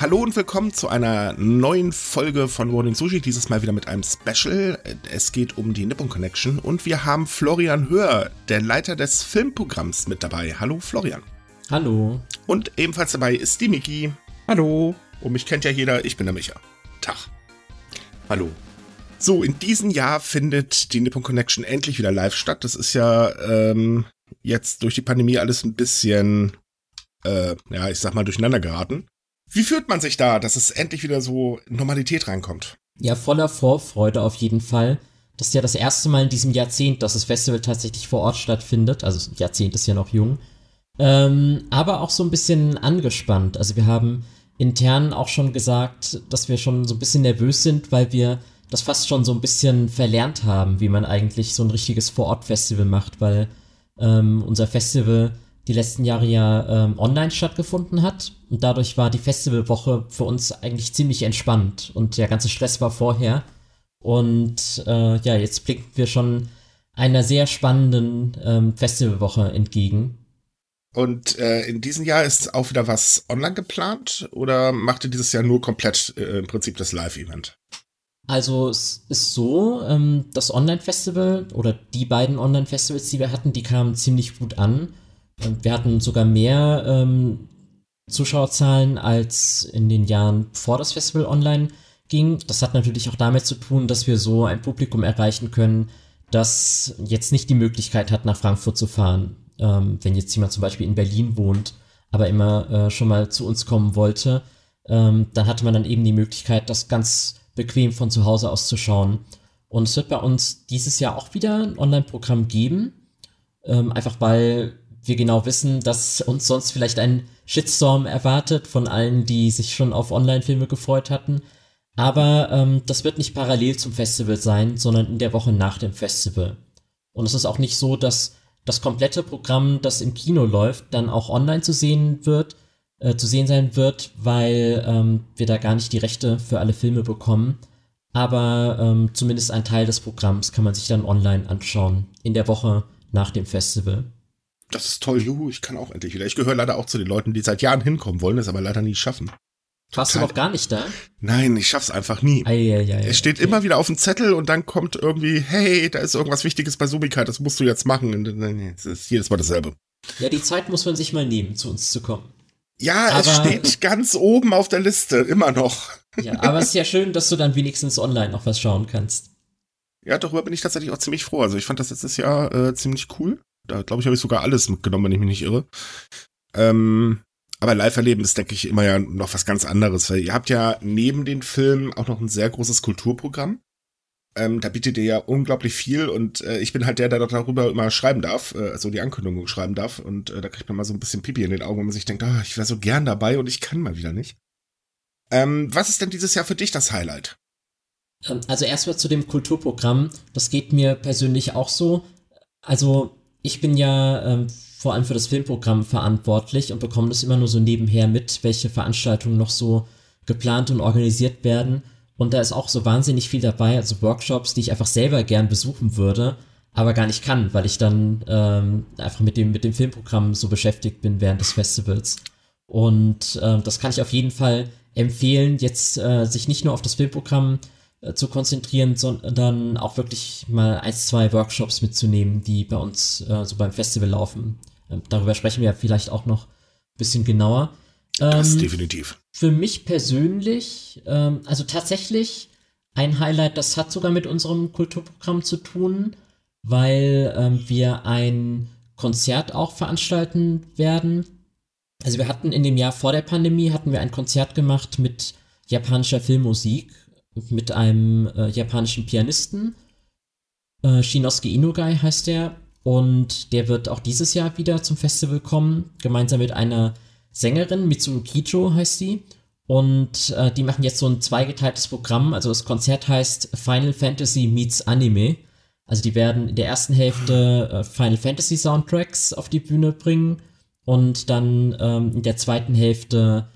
Hallo und willkommen zu einer neuen Folge von Morning Sushi, dieses Mal wieder mit einem Special. Es geht um die Nippon Connection und wir haben Florian Hör, der Leiter des Filmprogramms, mit dabei. Hallo Florian. Hallo. Und ebenfalls dabei ist die Miki. Hallo. Und mich kennt ja jeder, ich bin der Micha. Tag. Hallo. So, in diesem Jahr findet die Nippon Connection endlich wieder live statt. Das ist ja ähm, jetzt durch die Pandemie alles ein bisschen, äh, ja, ich sag mal, durcheinander geraten. Wie fühlt man sich da, dass es endlich wieder so Normalität reinkommt? Ja, voller Vorfreude auf jeden Fall. Das ist ja das erste Mal in diesem Jahrzehnt, dass das Festival tatsächlich vor Ort stattfindet. Also Jahrzehnt ist ja noch jung. Ähm, aber auch so ein bisschen angespannt. Also wir haben intern auch schon gesagt, dass wir schon so ein bisschen nervös sind, weil wir das fast schon so ein bisschen verlernt haben, wie man eigentlich so ein richtiges Vor-Ort-Festival macht, weil ähm, unser Festival die letzten Jahre ja ähm, online stattgefunden hat. Und dadurch war die Festivalwoche für uns eigentlich ziemlich entspannt und der ganze Stress war vorher. Und äh, ja, jetzt blicken wir schon einer sehr spannenden ähm, Festivalwoche entgegen. Und äh, in diesem Jahr ist auch wieder was online geplant oder macht ihr dieses Jahr nur komplett äh, im Prinzip das Live-Event? Also es ist so, ähm, das Online-Festival oder die beiden Online-Festivals, die wir hatten, die kamen ziemlich gut an. Wir hatten sogar mehr ähm, Zuschauerzahlen als in den Jahren vor das Festival online ging. Das hat natürlich auch damit zu tun, dass wir so ein Publikum erreichen können, das jetzt nicht die Möglichkeit hat, nach Frankfurt zu fahren. Ähm, wenn jetzt jemand zum Beispiel in Berlin wohnt, aber immer äh, schon mal zu uns kommen wollte, ähm, dann hatte man dann eben die Möglichkeit, das ganz bequem von zu Hause aus zu schauen. Und es wird bei uns dieses Jahr auch wieder ein Online-Programm geben, ähm, einfach weil wir genau wissen, dass uns sonst vielleicht ein Shitstorm erwartet von allen, die sich schon auf Online-Filme gefreut hatten. Aber ähm, das wird nicht parallel zum Festival sein, sondern in der Woche nach dem Festival. Und es ist auch nicht so, dass das komplette Programm, das im Kino läuft, dann auch online zu sehen wird, äh, zu sehen sein wird, weil ähm, wir da gar nicht die Rechte für alle Filme bekommen. Aber ähm, zumindest ein Teil des Programms kann man sich dann online anschauen in der Woche nach dem Festival das ist toll, juhu, ich kann auch endlich wieder. Ich gehöre leider auch zu den Leuten, die seit Jahren hinkommen wollen, es aber leider nie schaffen. Warst du noch gar nicht da? Nein, ich schaff's einfach nie. Ei, ei, ei, es steht okay. immer wieder auf dem Zettel und dann kommt irgendwie, hey, da ist irgendwas Wichtiges bei Subika, das musst du jetzt machen. Und es ist jedes Mal dasselbe. Ja, die Zeit muss man sich mal nehmen, zu uns zu kommen. Ja, aber, es steht ganz oben auf der Liste, immer noch. Ja, aber es ist ja schön, dass du dann wenigstens online noch was schauen kannst. Ja, darüber bin ich tatsächlich auch ziemlich froh. Also ich fand das letztes Jahr äh, ziemlich cool. Da glaube ich, habe ich sogar alles mitgenommen, wenn ich mich nicht irre. Ähm, aber Live-Erleben ist, denke ich, immer ja noch was ganz anderes, weil ihr habt ja neben den Filmen auch noch ein sehr großes Kulturprogramm. Ähm, da bietet ihr ja unglaublich viel und äh, ich bin halt der, der darüber immer schreiben darf, äh, also die Ankündigung schreiben darf und äh, da kriegt man mal so ein bisschen Pipi in den Augen, wenn man sich denkt, oh, ich wäre so gern dabei und ich kann mal wieder nicht. Ähm, was ist denn dieses Jahr für dich das Highlight? Ähm, also erstmal zu dem Kulturprogramm, das geht mir persönlich auch so. Also ich bin ja ähm, vor allem für das Filmprogramm verantwortlich und bekomme das immer nur so nebenher mit, welche Veranstaltungen noch so geplant und organisiert werden. Und da ist auch so wahnsinnig viel dabei, also Workshops, die ich einfach selber gern besuchen würde, aber gar nicht kann, weil ich dann ähm, einfach mit dem, mit dem Filmprogramm so beschäftigt bin während des Festivals. Und äh, das kann ich auf jeden Fall empfehlen, jetzt äh, sich nicht nur auf das Filmprogramm äh, zu konzentrieren, sondern auch wirklich mal ein, zwei Workshops mitzunehmen, die bei uns äh, so beim Festival laufen. Ähm, darüber sprechen wir vielleicht auch noch ein bisschen genauer. das ähm, definitiv. Für mich persönlich, ähm, also tatsächlich ein Highlight, das hat sogar mit unserem Kulturprogramm zu tun, weil ähm, wir ein Konzert auch veranstalten werden. Also wir hatten in dem Jahr vor der Pandemie hatten wir ein Konzert gemacht mit japanischer Filmmusik mit einem äh, japanischen Pianisten. Äh, Shinosuke Inogai heißt der. Und der wird auch dieses Jahr wieder zum Festival kommen, gemeinsam mit einer Sängerin, Mitsuru Kijo heißt sie. Und äh, die machen jetzt so ein zweigeteiltes Programm. Also das Konzert heißt Final Fantasy Meets Anime. Also die werden in der ersten Hälfte äh, Final Fantasy Soundtracks auf die Bühne bringen und dann ähm, in der zweiten Hälfte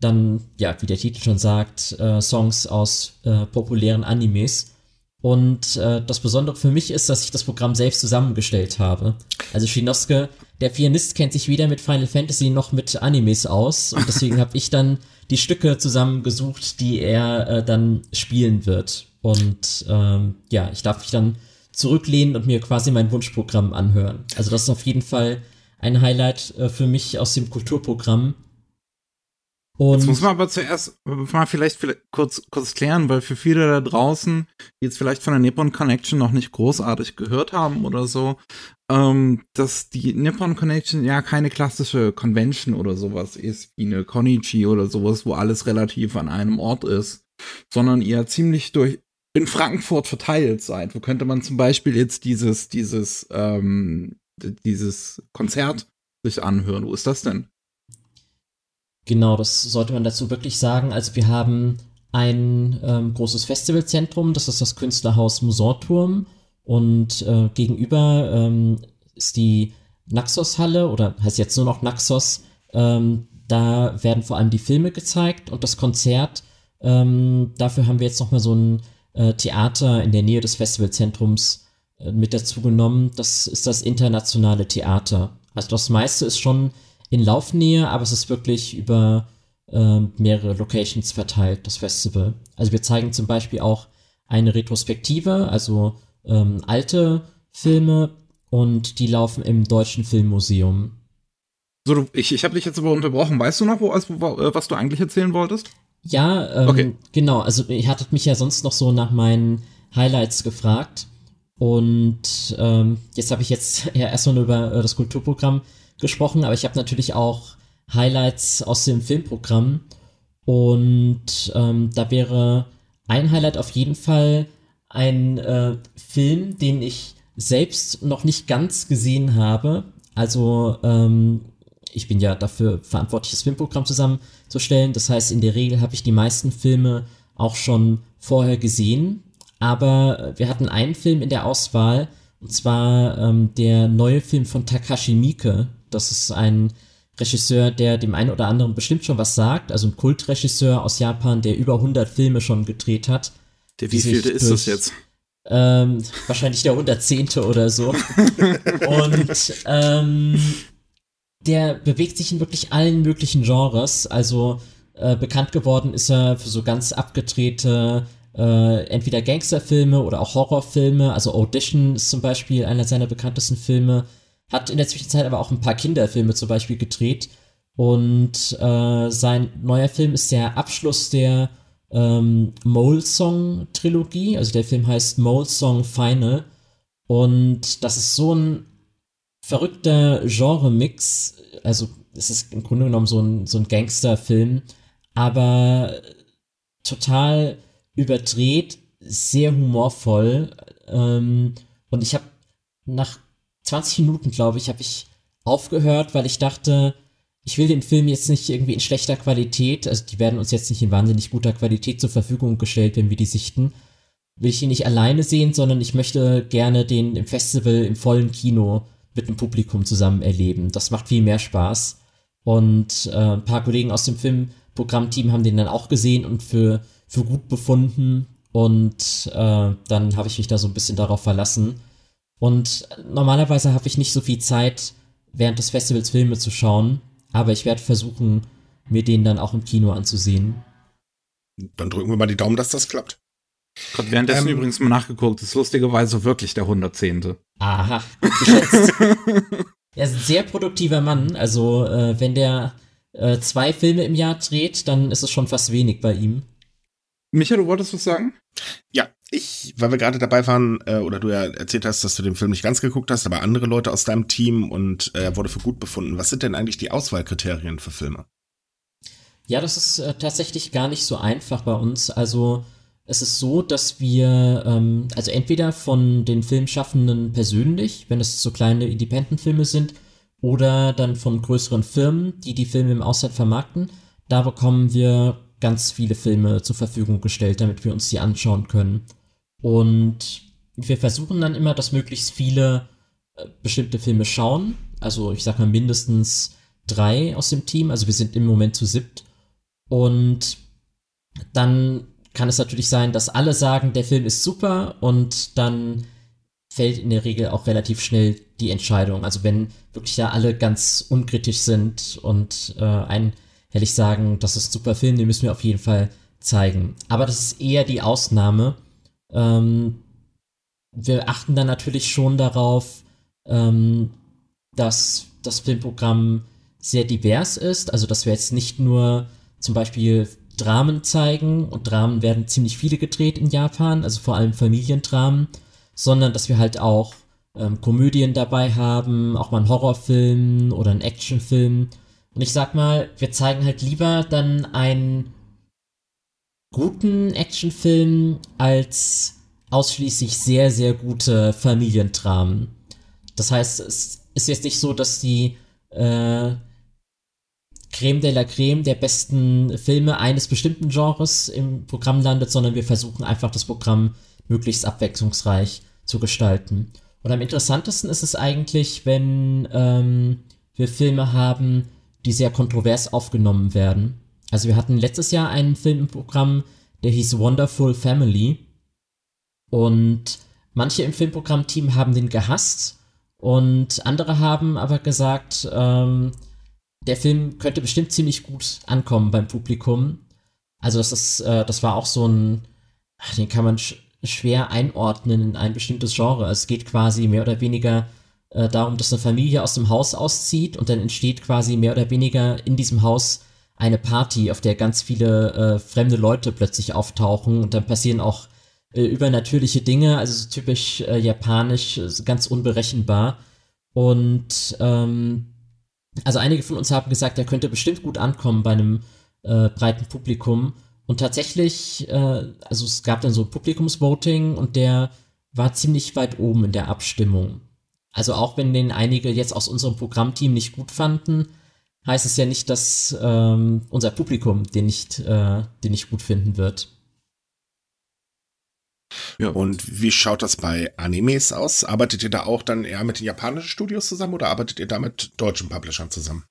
dann, ja, wie der Titel schon sagt, äh, Songs aus äh, populären Animes. Und äh, das Besondere für mich ist, dass ich das Programm selbst zusammengestellt habe. Also Shinosuke, der Pianist, kennt sich weder mit Final Fantasy noch mit Animes aus. Und deswegen habe ich dann die Stücke zusammengesucht, die er äh, dann spielen wird. Und ähm, ja, ich darf mich dann zurücklehnen und mir quasi mein Wunschprogramm anhören. Also das ist auf jeden Fall ein Highlight äh, für mich aus dem Kulturprogramm. Und jetzt muss man aber zuerst mal vielleicht, vielleicht kurz, kurz klären, weil für viele da draußen, die jetzt vielleicht von der Nippon Connection noch nicht großartig gehört haben oder so, ähm, dass die Nippon Connection ja keine klassische Convention oder sowas ist, wie eine Konichi oder sowas, wo alles relativ an einem Ort ist, sondern ihr ziemlich durch in Frankfurt verteilt seid. Wo könnte man zum Beispiel jetzt dieses, dieses, ähm, dieses Konzert sich anhören? Wo ist das denn? Genau, das sollte man dazu wirklich sagen. Also wir haben ein ähm, großes Festivalzentrum, das ist das Künstlerhaus Musorturm und äh, gegenüber ähm, ist die Naxos-Halle oder heißt jetzt nur noch Naxos. Ähm, da werden vor allem die Filme gezeigt und das Konzert. Ähm, dafür haben wir jetzt nochmal so ein äh, Theater in der Nähe des Festivalzentrums äh, mit dazu genommen. Das ist das internationale Theater. Also das meiste ist schon in Laufnähe, aber es ist wirklich über äh, mehrere Locations verteilt, das Festival. Also wir zeigen zum Beispiel auch eine Retrospektive, also ähm, alte Filme und die laufen im Deutschen Filmmuseum. So, du, ich, ich habe dich jetzt aber unterbrochen. Weißt du noch, wo, also, was du eigentlich erzählen wolltest? Ja, ähm, okay. genau. Also ihr hattet mich ja sonst noch so nach meinen Highlights gefragt. Und ähm, jetzt habe ich jetzt ja erstmal nur über äh, das Kulturprogramm gesprochen, aber ich habe natürlich auch Highlights aus dem Filmprogramm. Und ähm, da wäre ein Highlight auf jeden Fall ein äh, Film, den ich selbst noch nicht ganz gesehen habe. Also ähm, ich bin ja dafür verantwortlich, das Filmprogramm zusammenzustellen. Das heißt, in der Regel habe ich die meisten Filme auch schon vorher gesehen. Aber wir hatten einen Film in der Auswahl, und zwar ähm, der neue Film von Takashi Miike. Das ist ein Regisseur, der dem einen oder anderen bestimmt schon was sagt. Also ein Kultregisseur aus Japan, der über 100 Filme schon gedreht hat. Der wievielte ist das jetzt? Ähm, wahrscheinlich der 110. oder so. Und ähm, der bewegt sich in wirklich allen möglichen Genres. Also äh, bekannt geworden ist er für so ganz abgedrehte äh, entweder Gangsterfilme oder auch Horrorfilme. Also Audition ist zum Beispiel einer seiner bekanntesten Filme. Hat in der Zwischenzeit aber auch ein paar Kinderfilme zum Beispiel gedreht. Und äh, sein neuer Film ist der Abschluss der ähm, Mole Song Trilogie. Also der Film heißt Mole Song Final. Und das ist so ein verrückter Genre-Mix. Also es ist im Grunde genommen so ein, so ein Gangster-Film, aber total überdreht, sehr humorvoll. Ähm, und ich habe nach 20 Minuten, glaube ich, habe ich aufgehört, weil ich dachte, ich will den Film jetzt nicht irgendwie in schlechter Qualität, also die werden uns jetzt nicht in wahnsinnig guter Qualität zur Verfügung gestellt, wenn wir die sichten. Will ich ihn nicht alleine sehen, sondern ich möchte gerne den im Festival im vollen Kino mit dem Publikum zusammen erleben. Das macht viel mehr Spaß. Und äh, ein paar Kollegen aus dem Filmprogrammteam haben den dann auch gesehen und für, für gut befunden. Und äh, dann habe ich mich da so ein bisschen darauf verlassen. Und normalerweise habe ich nicht so viel Zeit, während des Festivals Filme zu schauen. Aber ich werde versuchen, mir den dann auch im Kino anzusehen. Dann drücken wir mal die Daumen, dass das klappt. Gerade währenddessen ähm, übrigens mal nachgeguckt, ist lustigerweise wirklich der 110. Aha, geschätzt. er ist ein sehr produktiver Mann. Also, äh, wenn der äh, zwei Filme im Jahr dreht, dann ist es schon fast wenig bei ihm. Micha, du wolltest was sagen? Ja, ich, weil wir gerade dabei waren, äh, oder du ja erzählt hast, dass du den Film nicht ganz geguckt hast, aber andere Leute aus deinem Team und äh, er wurde für gut befunden. Was sind denn eigentlich die Auswahlkriterien für Filme? Ja, das ist äh, tatsächlich gar nicht so einfach bei uns. Also es ist so, dass wir, ähm, also entweder von den Filmschaffenden persönlich, wenn es so kleine Independent-Filme sind, oder dann von größeren Firmen, die die Filme im Ausland vermarkten, da bekommen wir ganz viele Filme zur Verfügung gestellt, damit wir uns die anschauen können. Und wir versuchen dann immer, dass möglichst viele äh, bestimmte Filme schauen. Also ich sag mal mindestens drei aus dem Team. Also wir sind im Moment zu siebt. Und dann kann es natürlich sein, dass alle sagen, der Film ist super und dann fällt in der Regel auch relativ schnell die Entscheidung. Also wenn wirklich da alle ganz unkritisch sind und äh, einhellig sagen, das ist ein super Film, den müssen wir auf jeden Fall zeigen. Aber das ist eher die Ausnahme. Ähm, wir achten dann natürlich schon darauf, ähm, dass das Filmprogramm sehr divers ist. Also dass wir jetzt nicht nur zum Beispiel Dramen zeigen und Dramen werden ziemlich viele gedreht in Japan, also vor allem Familiendramen, sondern dass wir halt auch ähm, Komödien dabei haben, auch mal einen Horrorfilm oder einen Actionfilm. Und ich sag mal, wir zeigen halt lieber dann einen guten Actionfilm als ausschließlich sehr, sehr gute Familiendramen. Das heißt, es ist jetzt nicht so, dass die äh, Creme de la Creme der besten Filme eines bestimmten Genres im Programm landet, sondern wir versuchen einfach das Programm möglichst abwechslungsreich zu gestalten. Und am interessantesten ist es eigentlich, wenn ähm, wir Filme haben, die sehr kontrovers aufgenommen werden. Also wir hatten letztes Jahr einen Film im Programm, der hieß Wonderful Family. Und manche im Filmprogrammteam haben den gehasst und andere haben aber gesagt, ähm, der Film könnte bestimmt ziemlich gut ankommen beim Publikum. Also das ist, äh, das war auch so ein, den kann man sch schwer einordnen in ein bestimmtes Genre. Es geht quasi mehr oder weniger äh, darum, dass eine Familie aus dem Haus auszieht und dann entsteht quasi mehr oder weniger in diesem Haus eine Party, auf der ganz viele äh, fremde Leute plötzlich auftauchen und dann passieren auch äh, übernatürliche Dinge, also so typisch äh, japanisch, ganz unberechenbar. Und ähm, also einige von uns haben gesagt, er könnte bestimmt gut ankommen bei einem äh, breiten Publikum. Und tatsächlich, äh, also es gab dann so Publikumsvoting und der war ziemlich weit oben in der Abstimmung. Also auch wenn den einige jetzt aus unserem Programmteam nicht gut fanden, heißt es ja nicht, dass ähm, unser Publikum den nicht, äh, den nicht gut finden wird. Ja. Und wie schaut das bei Animes aus? Arbeitet ihr da auch dann eher mit den japanischen Studios zusammen oder arbeitet ihr da mit deutschen Publishern zusammen?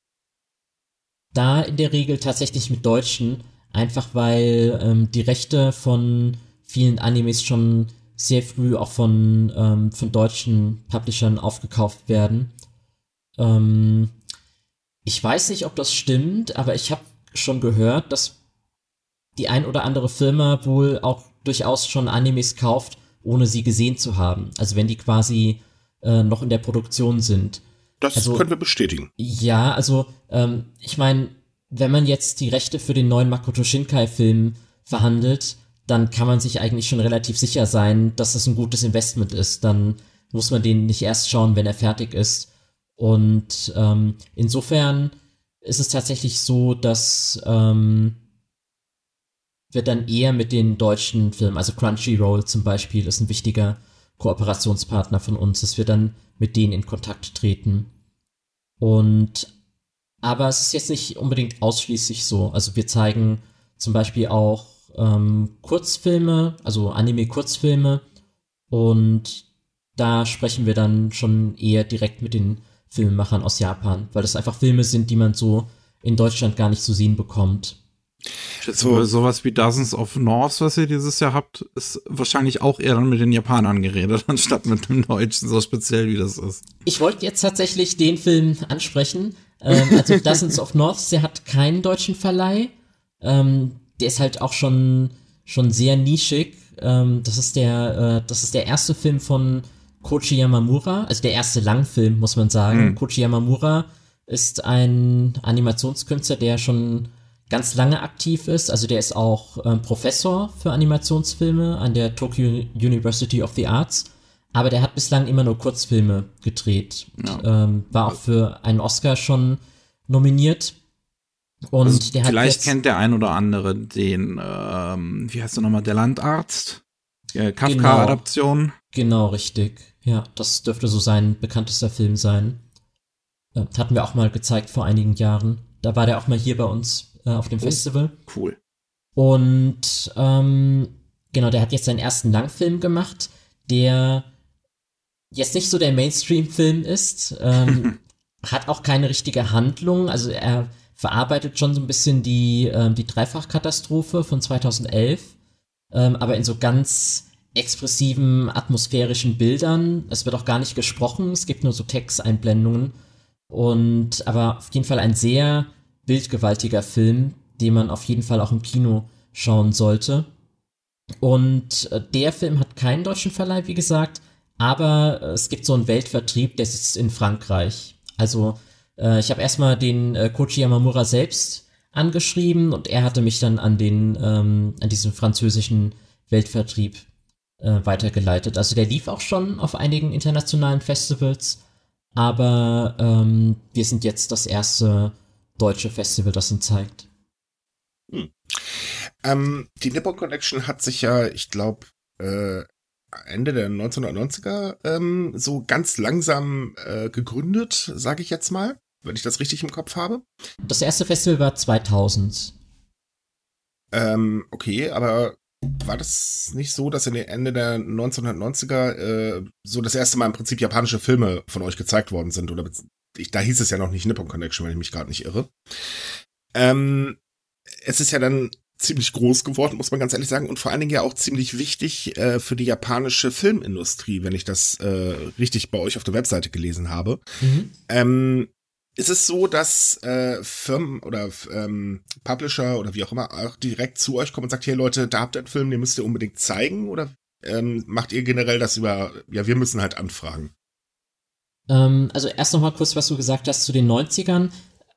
Da in der Regel tatsächlich mit deutschen, einfach weil ähm, die Rechte von vielen Animes schon sehr früh auch von, ähm, von deutschen Publishern aufgekauft werden. Ähm, ich weiß nicht, ob das stimmt, aber ich habe schon gehört, dass die ein oder andere Firma wohl auch durchaus schon Animes kauft, ohne sie gesehen zu haben. Also wenn die quasi äh, noch in der Produktion sind. Das also, können wir bestätigen. Ja, also ähm, ich meine, wenn man jetzt die Rechte für den neuen Makoto Shinkai-Film verhandelt, dann kann man sich eigentlich schon relativ sicher sein, dass das ein gutes Investment ist. Dann muss man den nicht erst schauen, wenn er fertig ist. Und ähm, insofern ist es tatsächlich so, dass ähm, wird dann eher mit den deutschen Filmen, also Crunchyroll zum Beispiel ist ein wichtiger Kooperationspartner von uns, dass wir dann mit denen in Kontakt treten. Und aber es ist jetzt nicht unbedingt ausschließlich so. Also wir zeigen zum Beispiel auch ähm, Kurzfilme, also Anime-Kurzfilme und da sprechen wir dann schon eher direkt mit den Filmemachern aus Japan, weil das einfach Filme sind, die man so in Deutschland gar nicht zu sehen bekommt. So, sowas wie Dozens of Norths, was ihr dieses Jahr habt, ist wahrscheinlich auch eher dann mit den Japanern geredet, anstatt mit dem Deutschen, so speziell wie das ist. Ich wollte jetzt tatsächlich den Film ansprechen. Ähm, also Dozens of Norths, der hat keinen deutschen Verleih. Ähm, der ist halt auch schon, schon sehr nischig. Ähm, das ist der, äh, das ist der erste Film von Kochi Yamamura, also der erste Langfilm, muss man sagen. Mhm. Kochi Yamamura ist ein Animationskünstler, der schon ganz lange aktiv ist. Also der ist auch ähm, Professor für Animationsfilme an der Tokyo University of the Arts. Aber der hat bislang immer nur Kurzfilme gedreht. Ja. Ähm, war auch für einen Oscar schon nominiert. Und also der hat vielleicht kennt der ein oder andere den, ähm, wie heißt der nochmal, der Landarzt? Kafka-Adaption. Genau, genau, richtig. Ja, das dürfte so sein bekanntester Film sein. Äh, hatten wir auch mal gezeigt vor einigen Jahren. Da war der auch mal hier bei uns äh, auf dem oh, Festival. Cool. Und ähm, genau, der hat jetzt seinen ersten Langfilm gemacht, der jetzt nicht so der Mainstream-Film ist, ähm, hat auch keine richtige Handlung, also er verarbeitet schon so ein bisschen die, ähm, die Dreifachkatastrophe von 2011, ähm, aber in so ganz expressiven, atmosphärischen Bildern. Es wird auch gar nicht gesprochen, es gibt nur so Texteinblendungen. Und aber auf jeden Fall ein sehr bildgewaltiger Film, den man auf jeden Fall auch im Kino schauen sollte. Und äh, der Film hat keinen deutschen Verleih, wie gesagt, aber äh, es gibt so einen Weltvertrieb, der sitzt in Frankreich. Also äh, ich habe erstmal den äh, Koji Yamamura selbst angeschrieben und er hatte mich dann an den ähm, an diesen französischen Weltvertrieb äh, weitergeleitet. Also der lief auch schon auf einigen internationalen Festivals, aber ähm, wir sind jetzt das erste deutsche Festival, das ihn zeigt. Hm. Ähm, die Nippon Connection hat sich ja, ich glaube, äh, Ende der 1990er ähm, so ganz langsam äh, gegründet, sage ich jetzt mal, wenn ich das richtig im Kopf habe. Das erste Festival war 2000. Ähm, okay, aber war das nicht so, dass in den Ende der 1990er äh, so das erste Mal im Prinzip japanische Filme von euch gezeigt worden sind? Oder ich, da hieß es ja noch nicht Nippon Connection, wenn ich mich gerade nicht irre. Ähm, es ist ja dann ziemlich groß geworden, muss man ganz ehrlich sagen, und vor allen Dingen ja auch ziemlich wichtig äh, für die japanische Filmindustrie, wenn ich das äh, richtig bei euch auf der Webseite gelesen habe. Mhm. Ähm, ist es so, dass äh, Firmen oder ähm, Publisher oder wie auch immer auch direkt zu euch kommen und sagt, hier Leute, da habt ihr einen Film, den müsst ihr unbedingt zeigen? Oder ähm, macht ihr generell das über, ja, wir müssen halt anfragen? Ähm, also erst noch mal kurz, was du gesagt hast zu den 90ern.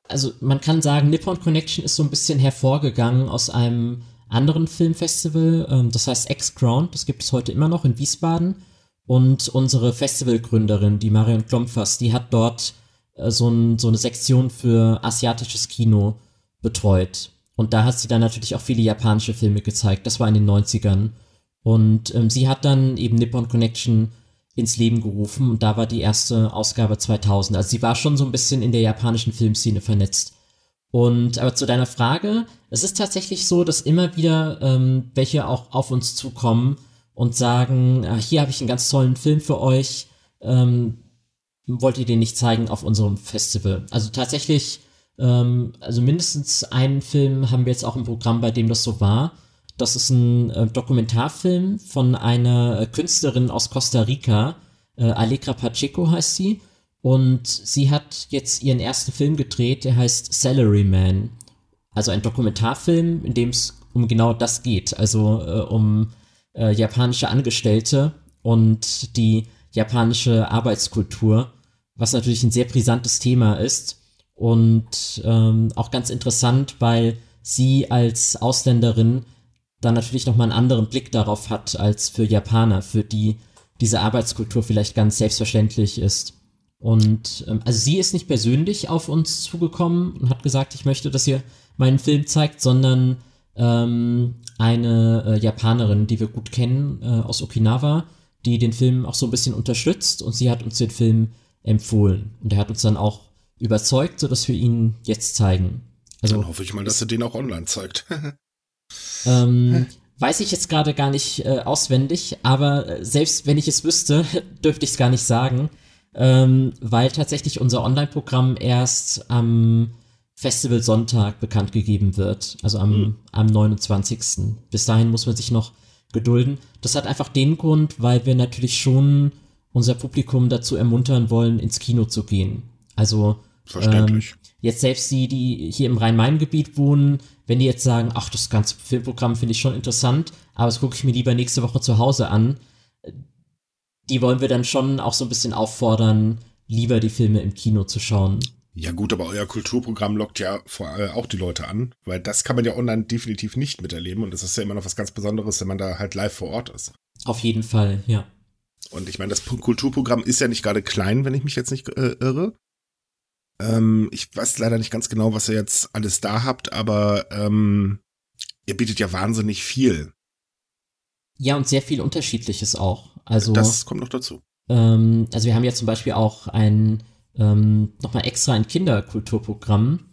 Also man kann sagen, Nippon Connection ist so ein bisschen hervorgegangen aus einem anderen Filmfestival, ähm, das heißt X-Ground, das gibt es heute immer noch in Wiesbaden. Und unsere Festivalgründerin, die Marion Klompfers, die hat dort so, ein, so eine Sektion für asiatisches Kino betreut. Und da hat sie dann natürlich auch viele japanische Filme gezeigt. Das war in den 90ern. Und ähm, sie hat dann eben Nippon Connection ins Leben gerufen und da war die erste Ausgabe 2000. Also sie war schon so ein bisschen in der japanischen Filmszene vernetzt. Und aber zu deiner Frage, es ist tatsächlich so, dass immer wieder ähm, welche auch auf uns zukommen und sagen, ah, hier habe ich einen ganz tollen Film für euch. Ähm, wollt ihr den nicht zeigen auf unserem Festival. Also tatsächlich, ähm, also mindestens einen Film haben wir jetzt auch im Programm, bei dem das so war. Das ist ein äh, Dokumentarfilm von einer äh, Künstlerin aus Costa Rica, äh, Allegra Pacheco heißt sie. Und sie hat jetzt ihren ersten Film gedreht, der heißt Salaryman. Also ein Dokumentarfilm, in dem es um genau das geht. Also äh, um äh, japanische Angestellte und die japanische Arbeitskultur, was natürlich ein sehr brisantes Thema ist und ähm, auch ganz interessant, weil sie als Ausländerin dann natürlich nochmal einen anderen Blick darauf hat als für Japaner, für die diese Arbeitskultur vielleicht ganz selbstverständlich ist. Und ähm, also sie ist nicht persönlich auf uns zugekommen und hat gesagt, ich möchte, dass ihr meinen Film zeigt, sondern ähm, eine äh, Japanerin, die wir gut kennen äh, aus Okinawa, die den Film auch so ein bisschen unterstützt und sie hat uns den Film empfohlen. Und er hat uns dann auch überzeugt, sodass wir ihn jetzt zeigen. Also, dann hoffe ich mal, dass er den auch online zeigt. ähm, weiß ich jetzt gerade gar nicht äh, auswendig, aber äh, selbst wenn ich es wüsste, dürfte ich es gar nicht sagen, ähm, weil tatsächlich unser Online-Programm erst am Festival Sonntag bekannt gegeben wird, also am, mhm. am 29. Bis dahin muss man sich noch gedulden. Das hat einfach den Grund, weil wir natürlich schon unser Publikum dazu ermuntern wollen, ins Kino zu gehen. Also Verständlich. Ähm, jetzt selbst die, die hier im Rhein-Main-Gebiet wohnen, wenn die jetzt sagen, ach, das ganze Filmprogramm finde ich schon interessant, aber das gucke ich mir lieber nächste Woche zu Hause an, die wollen wir dann schon auch so ein bisschen auffordern, lieber die Filme im Kino zu schauen. Ja gut, aber euer Kulturprogramm lockt ja vor, äh, auch die Leute an, weil das kann man ja online definitiv nicht miterleben und das ist ja immer noch was ganz Besonderes, wenn man da halt live vor Ort ist. Auf jeden Fall, ja. Und ich meine, das Kulturprogramm ist ja nicht gerade klein, wenn ich mich jetzt nicht äh, irre. Ähm, ich weiß leider nicht ganz genau, was ihr jetzt alles da habt, aber ähm, ihr bietet ja wahnsinnig viel. Ja, und sehr viel Unterschiedliches auch. Also das kommt noch dazu. Ähm, also wir haben ja zum Beispiel auch ein ähm, nochmal extra ein Kinderkulturprogramm,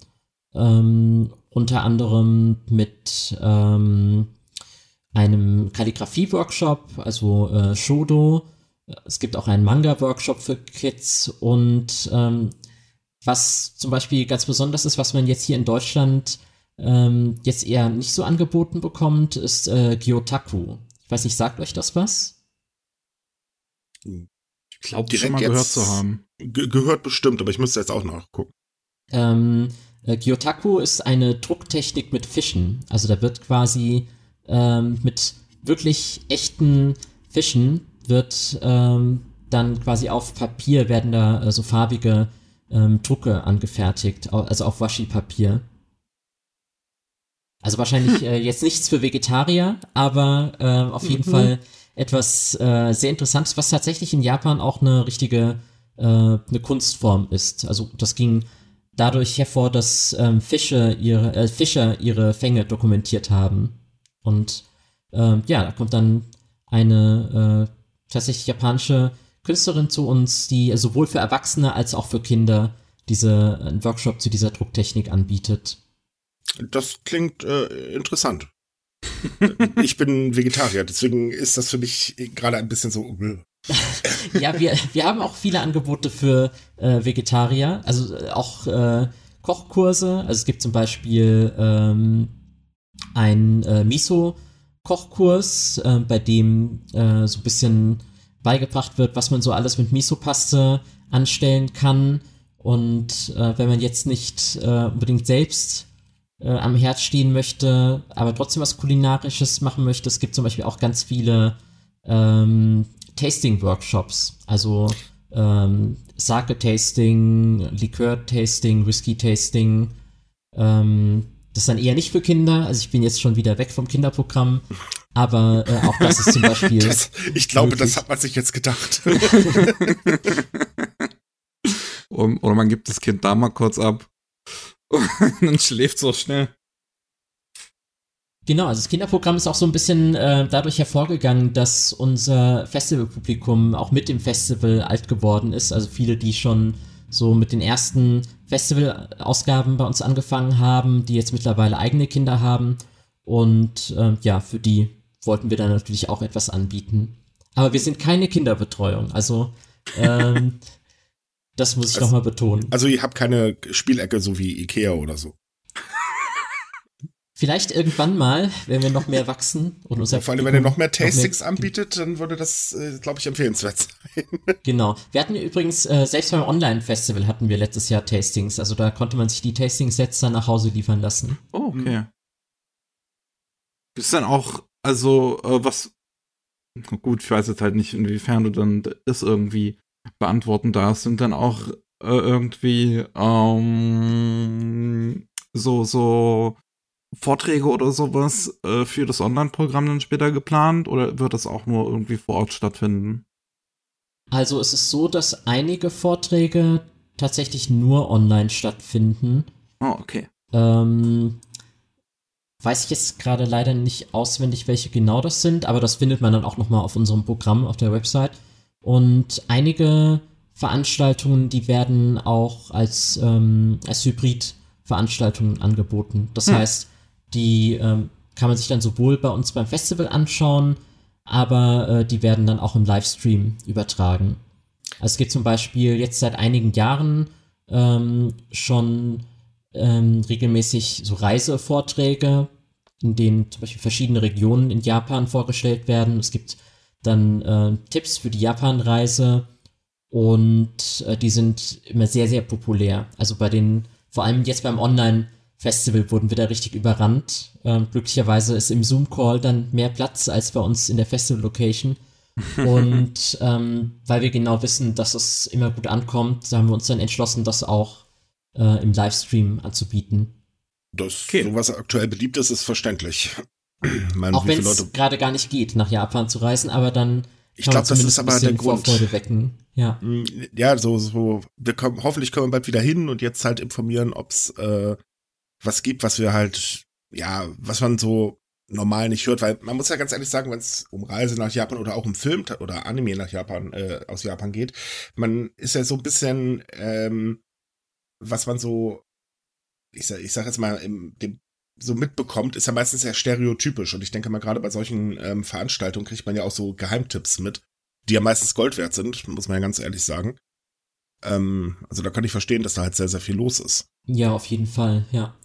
ähm, unter anderem mit ähm, einem Kalligrafie-Workshop, also äh, Shodo. Es gibt auch einen Manga-Workshop für Kids und ähm, was zum Beispiel ganz besonders ist, was man jetzt hier in Deutschland ähm, jetzt eher nicht so angeboten bekommt, ist äh, Gyotaku. Ich weiß nicht, sagt euch das was? Ich glaube, direkt mal gehört zu haben. Ge gehört bestimmt, aber ich müsste jetzt auch nachgucken. Ähm, äh, Gyotaku ist eine Drucktechnik mit Fischen. Also da wird quasi ähm, mit wirklich echten Fischen wird ähm, dann quasi auf Papier werden da äh, so farbige ähm, Drucke angefertigt, also auf Washi-Papier. Also wahrscheinlich äh, jetzt nichts für Vegetarier, aber äh, auf jeden mhm. Fall etwas äh, sehr Interessantes, was tatsächlich in Japan auch eine richtige äh, eine Kunstform ist. Also das ging dadurch hervor, dass ähm, Fische ihre äh, Fischer ihre Fänge dokumentiert haben. Und äh, ja, da kommt dann eine äh, tatsächlich japanische Künstlerin zu uns, die sowohl für Erwachsene als auch für Kinder diese einen Workshop zu dieser Drucktechnik anbietet. Das klingt äh, interessant. ich bin Vegetarier, deswegen ist das für mich gerade ein bisschen so. ja, wir, wir haben auch viele Angebote für äh, Vegetarier, also äh, auch äh, Kochkurse. Also es gibt zum Beispiel ähm, ein äh, Miso-Kochkurs, äh, bei dem äh, so ein bisschen beigebracht wird, was man so alles mit Miso-Paste anstellen kann. Und äh, wenn man jetzt nicht äh, unbedingt selbst äh, am Herz stehen möchte, aber trotzdem was Kulinarisches machen möchte, es gibt zum Beispiel auch ganz viele ähm, Tasting-Workshops. Also ähm, Sake-Tasting, Likör-Tasting, Whisky-Tasting. Ähm, das ist dann eher nicht für Kinder. Also ich bin jetzt schon wieder weg vom Kinderprogramm. Aber äh, auch das ist zum Beispiel. Das, ich glaube, möglich. das hat man sich jetzt gedacht. Oder man gibt das Kind da mal kurz ab. Und dann schläft so schnell. Genau, also das Kinderprogramm ist auch so ein bisschen äh, dadurch hervorgegangen, dass unser Festivalpublikum auch mit dem Festival alt geworden ist. Also viele, die schon so mit den ersten Festivalausgaben bei uns angefangen haben, die jetzt mittlerweile eigene Kinder haben. Und äh, ja, für die wollten wir dann natürlich auch etwas anbieten. Aber wir sind keine Kinderbetreuung. Also ähm, das muss ich also, nochmal betonen. Also ihr habt keine Spielecke so wie Ikea oder so. Vielleicht irgendwann mal, wenn wir noch mehr wachsen und unser Vor allem, wenn ihr noch mehr Tastings noch mehr anbietet, dann würde das, äh, glaube ich, empfehlenswert sein. genau. Wir hatten übrigens, äh, selbst beim Online-Festival hatten wir letztes Jahr Tastings. Also da konnte man sich die Tastings-Sets dann nach Hause liefern lassen. Oh, okay. Ist dann auch, also, äh, was, gut, ich weiß jetzt halt nicht, inwiefern du dann das irgendwie beantworten darfst, sind dann auch äh, irgendwie, ähm, so, so, Vorträge oder sowas äh, für das Online-Programm dann später geplant oder wird das auch nur irgendwie vor Ort stattfinden? Also es ist so, dass einige Vorträge tatsächlich nur online stattfinden. Oh, okay. Ähm, weiß ich jetzt gerade leider nicht auswendig, welche genau das sind, aber das findet man dann auch nochmal auf unserem Programm auf der Website. Und einige Veranstaltungen, die werden auch als, ähm, als Hybrid-Veranstaltungen angeboten. Das hm. heißt, die ähm, kann man sich dann sowohl bei uns beim Festival anschauen, aber äh, die werden dann auch im Livestream übertragen. Also es gibt zum Beispiel jetzt seit einigen Jahren ähm, schon ähm, regelmäßig so Reisevorträge, in denen zum Beispiel verschiedene Regionen in Japan vorgestellt werden. Es gibt dann äh, Tipps für die Japan-Reise und äh, die sind immer sehr, sehr populär. Also bei den, vor allem jetzt beim Online- Festival wurden wir da richtig überrannt. Ähm, glücklicherweise ist im Zoom-Call dann mehr Platz als bei uns in der Festival-Location. Und ähm, weil wir genau wissen, dass es immer gut ankommt, haben wir uns dann entschlossen, das auch äh, im Livestream anzubieten. Das, okay. so was aktuell beliebt ist, ist verständlich. meine, auch wenn es gerade gar nicht geht, nach Japan zu reisen, aber dann ich glaube, das ist aber der Grund. Vorfreude wecken. Ja. Mm, ja, so, so, wir kommen, hoffentlich kommen wir bald wieder hin und jetzt halt informieren, ob's äh, was gibt, was wir halt, ja, was man so normal nicht hört, weil man muss ja ganz ehrlich sagen, wenn es um Reise nach Japan oder auch um Film oder Anime nach Japan, äh, aus Japan geht, man ist ja so ein bisschen, ähm, was man so, ich sag, ich sag jetzt mal, im, dem, so mitbekommt, ist ja meistens sehr stereotypisch. Und ich denke mal, gerade bei solchen ähm, Veranstaltungen kriegt man ja auch so Geheimtipps mit, die ja meistens Gold wert sind, muss man ja ganz ehrlich sagen. Ähm, also da kann ich verstehen, dass da halt sehr, sehr viel los ist. Ja, auf jeden Fall, ja.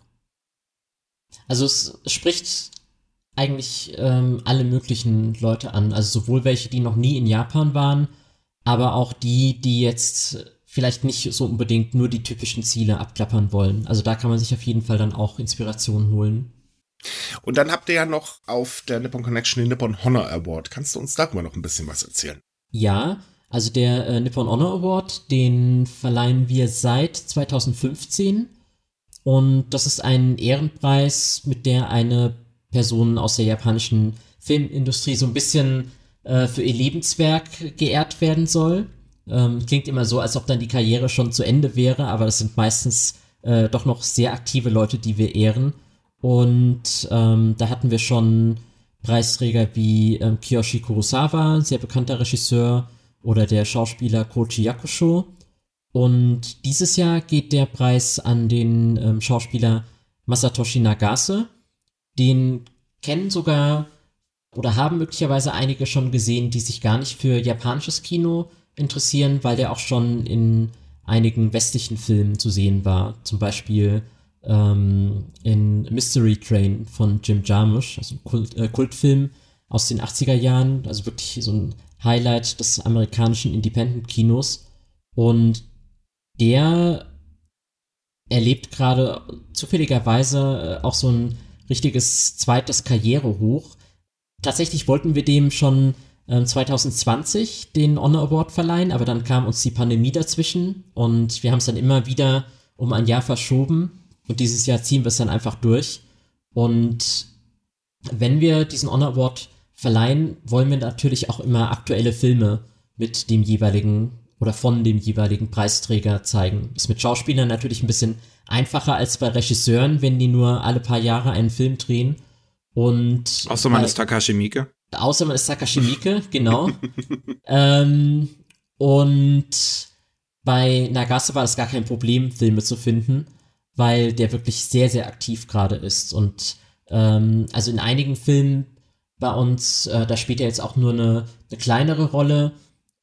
Also es spricht eigentlich ähm, alle möglichen Leute an. Also sowohl welche, die noch nie in Japan waren, aber auch die, die jetzt vielleicht nicht so unbedingt nur die typischen Ziele abklappern wollen. Also da kann man sich auf jeden Fall dann auch Inspiration holen. Und dann habt ihr ja noch auf der Nippon Connection den Nippon Honor Award. Kannst du uns darüber noch ein bisschen was erzählen? Ja, also der äh, Nippon Honor Award, den verleihen wir seit 2015. Und das ist ein Ehrenpreis, mit der eine Person aus der japanischen Filmindustrie so ein bisschen äh, für ihr Lebenswerk geehrt werden soll. Ähm, klingt immer so, als ob dann die Karriere schon zu Ende wäre, aber das sind meistens äh, doch noch sehr aktive Leute, die wir ehren. Und ähm, da hatten wir schon Preisträger wie ähm, Kiyoshi Kurosawa, sehr bekannter Regisseur, oder der Schauspieler Koji Yakusho. Und dieses Jahr geht der Preis an den ähm, Schauspieler Masatoshi Nagase. Den kennen sogar oder haben möglicherweise einige schon gesehen, die sich gar nicht für japanisches Kino interessieren, weil der auch schon in einigen westlichen Filmen zu sehen war. Zum Beispiel ähm, in Mystery Train von Jim Jarmusch, also Kult, äh, Kultfilm aus den 80er Jahren, also wirklich so ein Highlight des amerikanischen Independent-Kinos. Und der erlebt gerade zufälligerweise äh, auch so ein richtiges zweites Karrierehoch. Tatsächlich wollten wir dem schon 2020 ähm, den Honor Award verleihen, aber dann kam uns die Pandemie dazwischen und wir haben es dann immer wieder um ein Jahr verschoben und dieses Jahr ziehen wir es dann einfach durch. Und wenn wir diesen Honor Award verleihen, wollen wir natürlich auch immer aktuelle Filme mit dem jeweiligen oder von dem jeweiligen Preisträger zeigen. Ist mit Schauspielern natürlich ein bisschen einfacher als bei Regisseuren, wenn die nur alle paar Jahre einen Film drehen. Und außer man bei, ist Takashi Miike. Außer man ist Takashi Miike, genau. ähm, und bei Nagase war es gar kein Problem, Filme zu finden, weil der wirklich sehr, sehr aktiv gerade ist. Und ähm, also in einigen Filmen bei uns, äh, da spielt er jetzt auch nur eine, eine kleinere Rolle.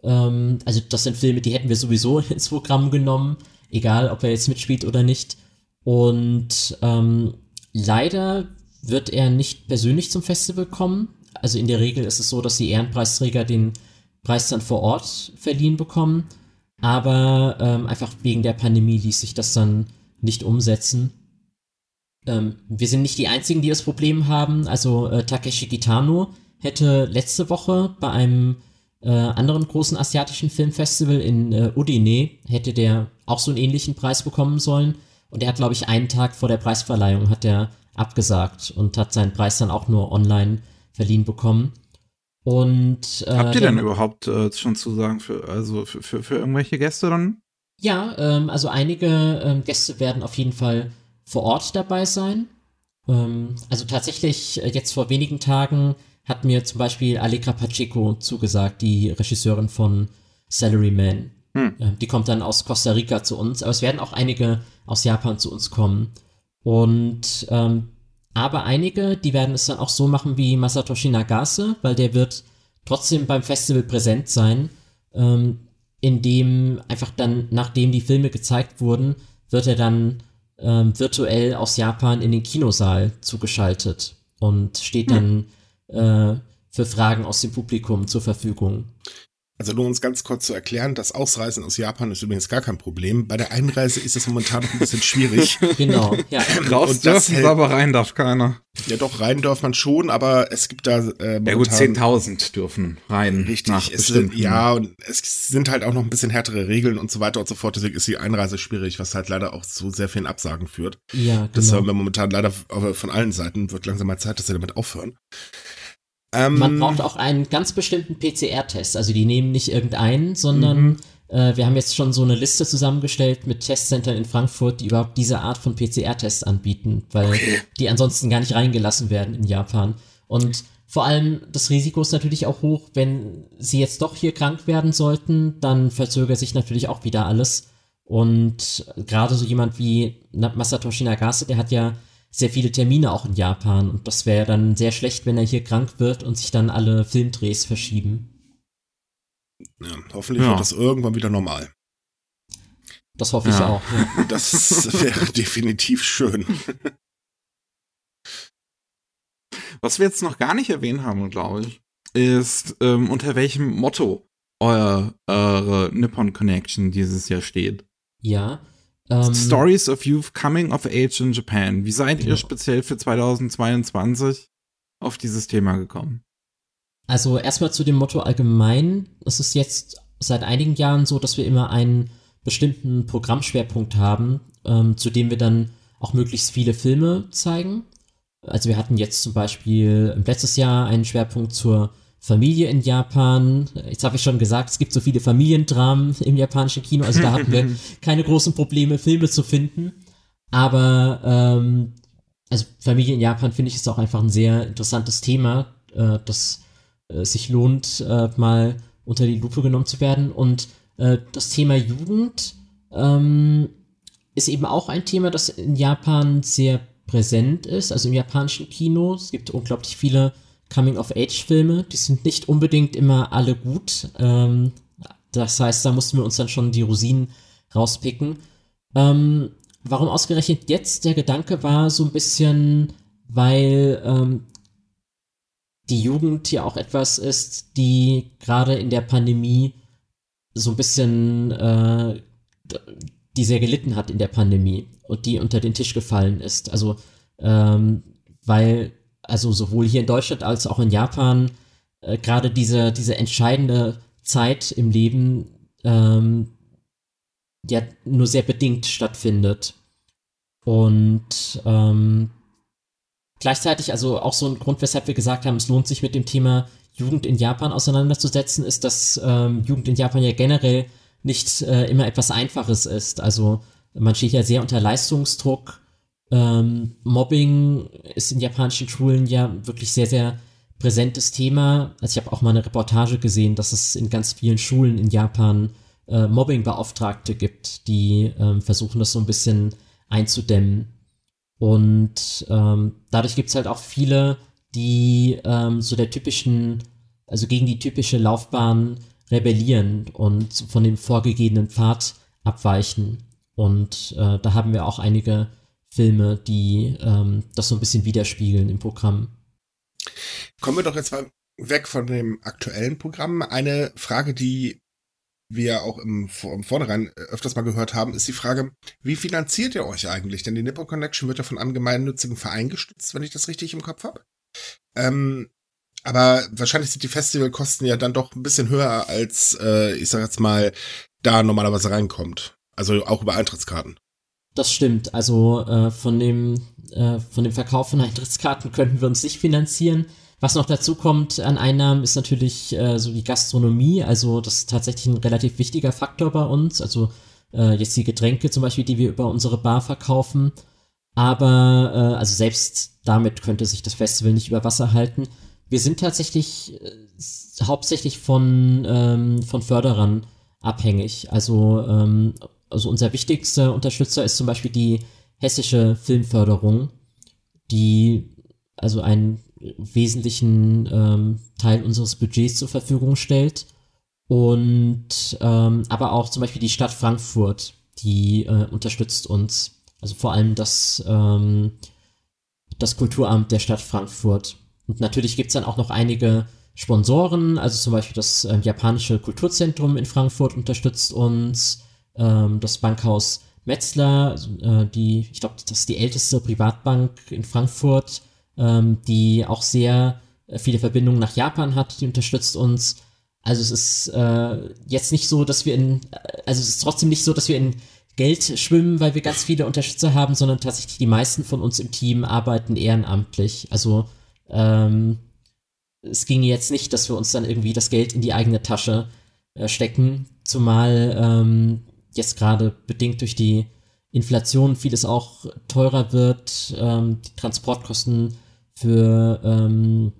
Ähm, also das sind Filme, die hätten wir sowieso ins Programm genommen, egal ob er jetzt mitspielt oder nicht. Und ähm, leider wird er nicht persönlich zum Festival kommen. Also in der Regel ist es so, dass die Ehrenpreisträger den Preis dann vor Ort verliehen bekommen. Aber ähm, einfach wegen der Pandemie ließ sich das dann nicht umsetzen. Ähm, wir sind nicht die einzigen, die das Problem haben. Also äh, Takeshi Kitano hätte letzte Woche bei einem äh, anderen großen asiatischen Filmfestival in äh, Udine hätte der auch so einen ähnlichen Preis bekommen sollen. Und er hat, glaube ich, einen Tag vor der Preisverleihung hat er abgesagt und hat seinen Preis dann auch nur online verliehen bekommen. Und äh, habt ihr denn überhaupt äh, schon Zusagen für also für, für, für irgendwelche Gäste dann? Ja, ähm, also einige ähm, Gäste werden auf jeden Fall vor Ort dabei sein. Ähm, also tatsächlich, äh, jetzt vor wenigen Tagen hat mir zum Beispiel Allegra Pacheco zugesagt, die Regisseurin von Salaryman. Hm. Äh, die kommt dann aus Costa Rica zu uns, aber es werden auch einige aus Japan zu uns kommen. Und ähm, aber einige, die werden es dann auch so machen wie Masatoshi Nagase, weil der wird trotzdem beim Festival präsent sein, ähm, indem einfach dann, nachdem die Filme gezeigt wurden, wird er dann ähm, virtuell aus Japan in den Kinosaal zugeschaltet und steht dann hm. Äh, für Fragen aus dem Publikum zur Verfügung. Also nur uns ganz kurz zu erklären, das Ausreisen aus Japan ist übrigens gar kein Problem. Bei der Einreise ist es momentan noch ein bisschen schwierig. genau, ja. Raus dürfen hält, aber rein darf keiner. Ja doch, rein darf man schon, aber es gibt da äh, Ja gut, 10.000 dürfen rein. Richtig, es sind, ja, und es sind halt auch noch ein bisschen härtere Regeln und so weiter und so fort. Deswegen ist die Einreise schwierig, was halt leider auch zu sehr vielen Absagen führt. Ja, genau. Das hören wir momentan leider von allen Seiten. Wird langsam mal Zeit, dass sie damit aufhören. Ähm, Man braucht auch einen ganz bestimmten PCR-Test. Also die nehmen nicht irgendeinen, sondern mhm. äh, wir haben jetzt schon so eine Liste zusammengestellt mit Testcentern in Frankfurt, die überhaupt diese Art von PCR-Tests anbieten, weil die ansonsten gar nicht reingelassen werden in Japan. Und vor allem das Risiko ist natürlich auch hoch, wenn sie jetzt doch hier krank werden sollten, dann verzögert sich natürlich auch wieder alles. Und gerade so jemand wie Masatoshi Nagase, der hat ja sehr viele Termine auch in Japan und das wäre dann sehr schlecht, wenn er hier krank wird und sich dann alle Filmdrehs verschieben. Ja, hoffentlich ja. wird das irgendwann wieder normal. Das hoffe ich ja. auch. Ja. Das wäre definitiv schön. Was wir jetzt noch gar nicht erwähnt haben, glaube ich, ist, ähm, unter welchem Motto euer, eure Nippon Connection dieses Jahr steht. Ja. Ähm, Stories of Youth Coming of Age in Japan. Wie seid ihr speziell für 2022 auf dieses Thema gekommen? Also erstmal zu dem Motto allgemein. Es ist jetzt seit einigen Jahren so, dass wir immer einen bestimmten Programmschwerpunkt haben, ähm, zu dem wir dann auch möglichst viele Filme zeigen. Also wir hatten jetzt zum Beispiel letztes Jahr einen Schwerpunkt zur Familie in Japan. Jetzt habe ich schon gesagt, es gibt so viele Familiendramen im japanischen Kino, also da hatten wir keine großen Probleme, Filme zu finden. Aber ähm, also Familie in Japan finde ich ist auch einfach ein sehr interessantes Thema, äh, das äh, sich lohnt, äh, mal unter die Lupe genommen zu werden. Und äh, das Thema Jugend ähm, ist eben auch ein Thema, das in Japan sehr präsent ist, also im japanischen Kino. Es gibt unglaublich viele Coming-of-Age-Filme. Die sind nicht unbedingt immer alle gut. Ähm, das heißt, da mussten wir uns dann schon die Rosinen rauspicken. Ähm, warum ausgerechnet jetzt? Der Gedanke war so ein bisschen, weil ähm, die Jugend ja auch etwas ist, die gerade in der Pandemie so ein bisschen, äh, die sehr gelitten hat in der Pandemie und die unter den Tisch gefallen ist. Also, ähm, weil also sowohl hier in Deutschland als auch in Japan, äh, gerade diese, diese entscheidende Zeit im Leben ähm, ja nur sehr bedingt stattfindet. Und ähm, gleichzeitig, also auch so ein Grund, weshalb wir gesagt haben, es lohnt sich mit dem Thema Jugend in Japan auseinanderzusetzen, ist, dass ähm, Jugend in Japan ja generell nicht äh, immer etwas Einfaches ist. Also man steht ja sehr unter Leistungsdruck ähm, Mobbing ist in japanischen Schulen ja wirklich sehr, sehr präsentes Thema. Also ich habe auch mal eine Reportage gesehen, dass es in ganz vielen Schulen in Japan äh, Mobbing-Beauftragte gibt, die ähm, versuchen, das so ein bisschen einzudämmen. Und ähm, dadurch gibt es halt auch viele, die ähm, so der typischen, also gegen die typische Laufbahn rebellieren und von dem vorgegebenen Pfad abweichen. Und äh, da haben wir auch einige Filme, die ähm, das so ein bisschen widerspiegeln im Programm. Kommen wir doch jetzt mal weg von dem aktuellen Programm. Eine Frage, die wir auch im, im Vornherein öfters mal gehört haben, ist die Frage, wie finanziert ihr euch eigentlich? Denn die Nippon Connection wird ja von einem gemeinnützigen Verein gestützt, wenn ich das richtig im Kopf habe. Ähm, aber wahrscheinlich sind die Festivalkosten ja dann doch ein bisschen höher, als äh, ich sag jetzt mal, da normalerweise reinkommt. Also auch über Eintrittskarten. Das stimmt. Also äh, von dem äh, von dem Verkauf von Eintrittskarten könnten wir uns nicht finanzieren. Was noch dazu kommt an Einnahmen ist natürlich äh, so die Gastronomie. Also das ist tatsächlich ein relativ wichtiger Faktor bei uns. Also äh, jetzt die Getränke zum Beispiel, die wir über unsere Bar verkaufen. Aber äh, also selbst damit könnte sich das Festival nicht über Wasser halten. Wir sind tatsächlich äh, hauptsächlich von ähm, von Förderern abhängig. Also ähm, also unser wichtigster Unterstützer ist zum Beispiel die hessische Filmförderung, die also einen wesentlichen ähm, Teil unseres Budgets zur Verfügung stellt. Und ähm, aber auch zum Beispiel die Stadt Frankfurt, die äh, unterstützt uns. Also vor allem das, ähm, das Kulturamt der Stadt Frankfurt. Und natürlich gibt's dann auch noch einige Sponsoren, also zum Beispiel das äh, japanische Kulturzentrum in Frankfurt unterstützt uns ähm, das Bankhaus Metzler, äh, die, ich glaube, das ist die älteste Privatbank in Frankfurt, ähm, die auch sehr äh, viele Verbindungen nach Japan hat, die unterstützt uns. Also es ist äh, jetzt nicht so, dass wir in, also es ist trotzdem nicht so, dass wir in Geld schwimmen, weil wir ganz viele Unterstützer haben, sondern tatsächlich die meisten von uns im Team arbeiten ehrenamtlich. Also ähm, es ging jetzt nicht, dass wir uns dann irgendwie das Geld in die eigene Tasche äh, stecken, zumal ähm, jetzt gerade bedingt durch die Inflation vieles auch teurer wird, ähm, die Transportkosten für, ähm,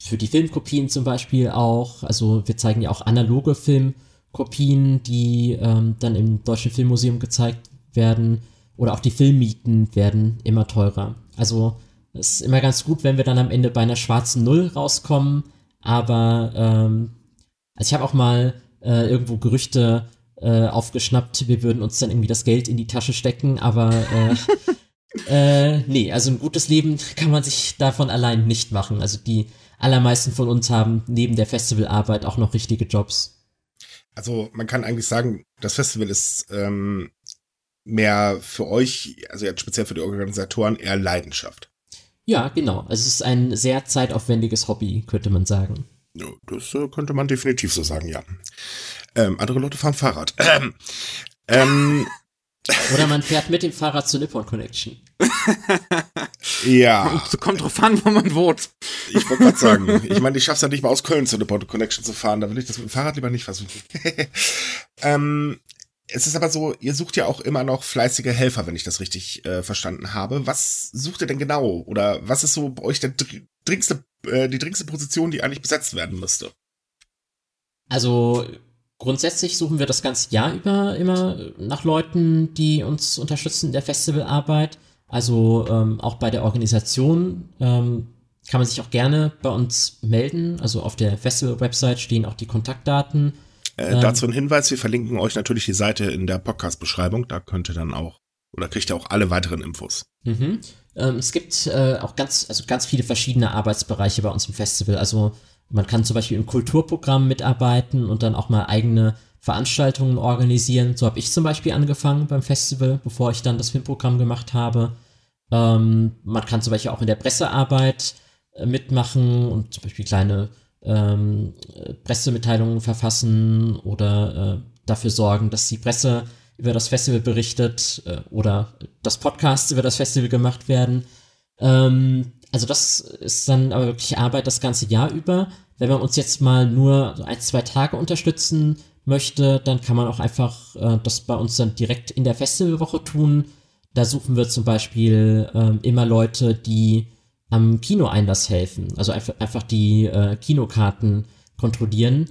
für die Filmkopien zum Beispiel auch. Also wir zeigen ja auch analoge Filmkopien, die ähm, dann im Deutschen Filmmuseum gezeigt werden. Oder auch die Filmmieten werden immer teurer. Also es ist immer ganz gut, wenn wir dann am Ende bei einer schwarzen Null rauskommen. Aber ähm, also ich habe auch mal äh, irgendwo Gerüchte äh, aufgeschnappt, wir würden uns dann irgendwie das Geld in die Tasche stecken, aber äh, äh, nee, also ein gutes Leben kann man sich davon allein nicht machen. Also die allermeisten von uns haben neben der Festivalarbeit auch noch richtige Jobs. Also man kann eigentlich sagen, das Festival ist ähm, mehr für euch, also jetzt speziell für die Organisatoren, eher Leidenschaft. Ja, genau. Also es ist ein sehr zeitaufwendiges Hobby, könnte man sagen. Ja, das äh, könnte man definitiv so sagen, ja. Ähm, andere Leute fahren Fahrrad. Ähm, Oder man fährt mit dem Fahrrad zur Nippon Connection. ja. Kommt, kommt drauf an, wo man wohnt. Ich wollte gerade sagen, ich meine, ich schaff's ja nicht mal aus Köln zur Nippon Connection zu fahren, da will ich das mit dem Fahrrad lieber nicht versuchen. ähm, es ist aber so, ihr sucht ja auch immer noch fleißige Helfer, wenn ich das richtig äh, verstanden habe. Was sucht ihr denn genau? Oder was ist so bei euch der dringendste, äh, die dringendste Position, die eigentlich besetzt werden müsste? Also grundsätzlich suchen wir das ganze Jahr über immer nach Leuten, die uns unterstützen in der Festivalarbeit. Also ähm, auch bei der Organisation ähm, kann man sich auch gerne bei uns melden. Also auf der Festival-Website stehen auch die Kontaktdaten. Äh, ähm, dazu ein Hinweis, wir verlinken euch natürlich die Seite in der Podcast-Beschreibung. Da könnt ihr dann auch, oder kriegt ihr auch alle weiteren Infos. Mhm. Ähm, es gibt äh, auch ganz, also ganz viele verschiedene Arbeitsbereiche bei uns im Festival. Also man kann zum Beispiel im Kulturprogramm mitarbeiten und dann auch mal eigene Veranstaltungen organisieren. So habe ich zum Beispiel angefangen beim Festival, bevor ich dann das Filmprogramm gemacht habe. Ähm, man kann zum Beispiel auch in der Pressearbeit äh, mitmachen und zum Beispiel kleine ähm, Pressemitteilungen verfassen oder äh, dafür sorgen, dass die Presse über das Festival berichtet äh, oder das Podcast über das Festival gemacht werden. Ähm, also das ist dann aber wirklich Arbeit das ganze Jahr über. Wenn man uns jetzt mal nur ein, zwei Tage unterstützen möchte, dann kann man auch einfach äh, das bei uns dann direkt in der Festivalwoche tun. Da suchen wir zum Beispiel ähm, immer Leute, die am Kinoeinlass helfen. Also einfach, einfach die äh, Kinokarten kontrollieren.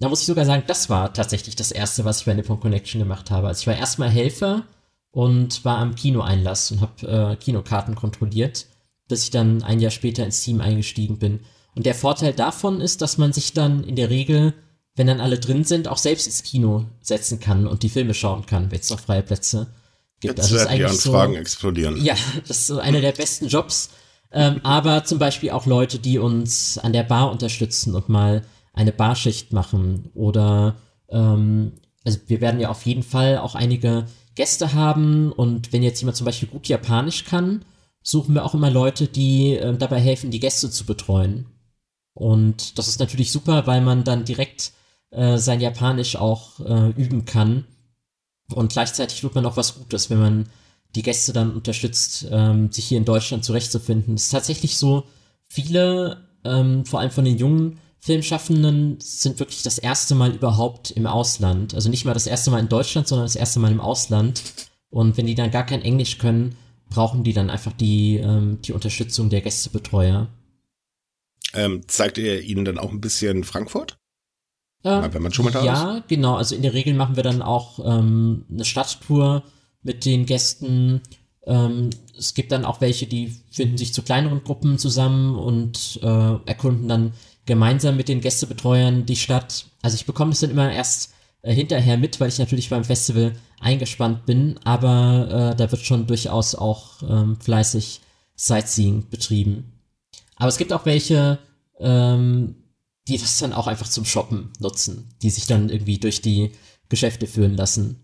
Da muss ich sogar sagen, das war tatsächlich das erste, was ich bei Nippon Connection gemacht habe. Also ich war erstmal Helfer und war am Kinoeinlass und habe äh, Kinokarten kontrolliert bis ich dann ein Jahr später ins Team eingestiegen bin. Und der Vorteil davon ist, dass man sich dann in der Regel, wenn dann alle drin sind, auch selbst ins Kino setzen kann und die Filme schauen kann, wenn es noch freie Plätze gibt. Jetzt also werden die Anfragen so, explodieren. Ja, das ist so einer der besten Jobs. Ähm, aber zum Beispiel auch Leute, die uns an der Bar unterstützen und mal eine Barschicht machen oder ähm, also wir werden ja auf jeden Fall auch einige Gäste haben und wenn jetzt jemand zum Beispiel gut Japanisch kann suchen wir auch immer Leute, die äh, dabei helfen, die Gäste zu betreuen. Und das ist natürlich super, weil man dann direkt äh, sein Japanisch auch äh, üben kann. Und gleichzeitig tut man auch was Gutes, wenn man die Gäste dann unterstützt, ähm, sich hier in Deutschland zurechtzufinden. Es ist tatsächlich so, viele, ähm, vor allem von den jungen Filmschaffenden, sind wirklich das erste Mal überhaupt im Ausland. Also nicht mal das erste Mal in Deutschland, sondern das erste Mal im Ausland. Und wenn die dann gar kein Englisch können, brauchen die dann einfach die, ähm, die Unterstützung der Gästebetreuer. Ähm, zeigt ihr ihnen dann auch ein bisschen Frankfurt? Äh, wenn man schon mal da ja, ist? Genau. Also in der Regel machen wir dann auch ähm, eine Stadttour mit den Gästen. Ähm, es gibt dann auch welche, die finden sich zu kleineren Gruppen zusammen und äh, erkunden dann gemeinsam mit den Gästebetreuern die Stadt. Also ich bekomme das dann immer erst äh, hinterher mit, weil ich natürlich beim Festival eingespannt bin, aber äh, da wird schon durchaus auch ähm, fleißig Sightseeing betrieben. Aber es gibt auch welche, ähm, die das dann auch einfach zum Shoppen nutzen, die sich dann irgendwie durch die Geschäfte führen lassen.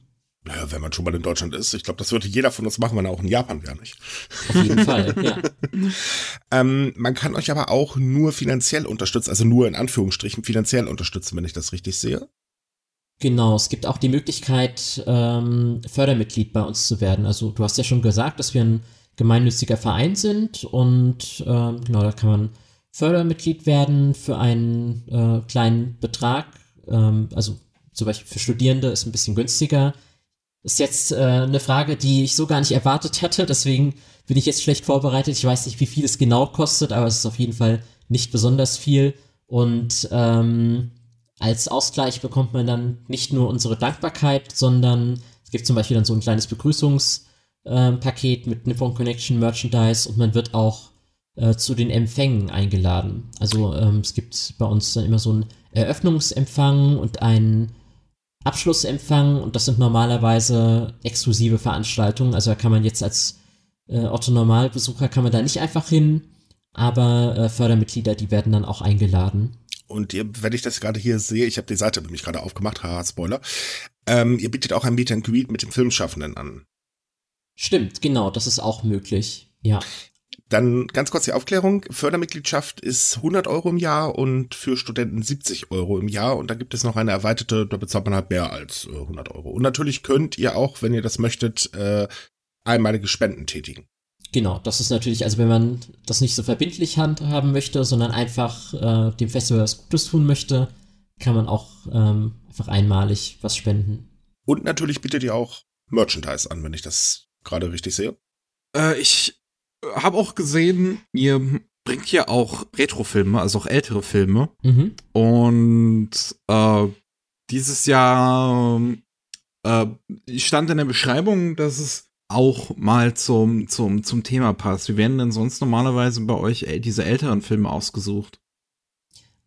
Naja, wenn man schon mal in Deutschland ist, ich glaube, das würde jeder von uns machen, wenn er auch in Japan wäre, nicht? Auf jeden Fall, ja. ähm, man kann euch aber auch nur finanziell unterstützen, also nur in Anführungsstrichen finanziell unterstützen, wenn ich das richtig sehe. Genau, es gibt auch die Möglichkeit, ähm, Fördermitglied bei uns zu werden. Also du hast ja schon gesagt, dass wir ein gemeinnütziger Verein sind und ähm, genau, da kann man Fördermitglied werden für einen äh, kleinen Betrag. Ähm, also zum Beispiel für Studierende ist ein bisschen günstiger. Ist jetzt äh, eine Frage, die ich so gar nicht erwartet hatte, deswegen bin ich jetzt schlecht vorbereitet. Ich weiß nicht, wie viel es genau kostet, aber es ist auf jeden Fall nicht besonders viel. Und ähm, als Ausgleich bekommt man dann nicht nur unsere Dankbarkeit, sondern es gibt zum Beispiel dann so ein kleines Begrüßungspaket äh, mit Nippon Connection Merchandise und man wird auch äh, zu den Empfängen eingeladen. Also ähm, es gibt bei uns dann immer so einen Eröffnungsempfang und einen Abschlussempfang und das sind normalerweise exklusive Veranstaltungen. Also da kann man jetzt als äh, Otto Normalbesucher kann man da nicht einfach hin, aber äh, Fördermitglieder, die werden dann auch eingeladen. Und ihr, wenn ich das gerade hier sehe, ich habe die Seite nämlich gerade aufgemacht, haha, Spoiler, ähm, ihr bietet auch ein Meet and Greet mit dem Filmschaffenden an. Stimmt, genau, das ist auch möglich, ja. Dann ganz kurz die Aufklärung. Fördermitgliedschaft ist 100 Euro im Jahr und für Studenten 70 Euro im Jahr. Und da gibt es noch eine erweiterte, da bezahlt man halt mehr als 100 Euro. Und natürlich könnt ihr auch, wenn ihr das möchtet, äh, einmalige Spenden tätigen. Genau, das ist natürlich, also wenn man das nicht so verbindlich handhaben möchte, sondern einfach äh, dem Festival was Gutes tun möchte, kann man auch ähm, einfach einmalig was spenden. Und natürlich bietet ihr auch Merchandise an, wenn ich das gerade richtig sehe. Äh, ich habe auch gesehen, ihr bringt ja auch Retrofilme, also auch ältere Filme. Mhm. Und äh, dieses Jahr äh, stand in der Beschreibung, dass es auch mal zum, zum, zum Thema passt. Wie werden denn sonst normalerweise bei euch diese älteren Filme ausgesucht?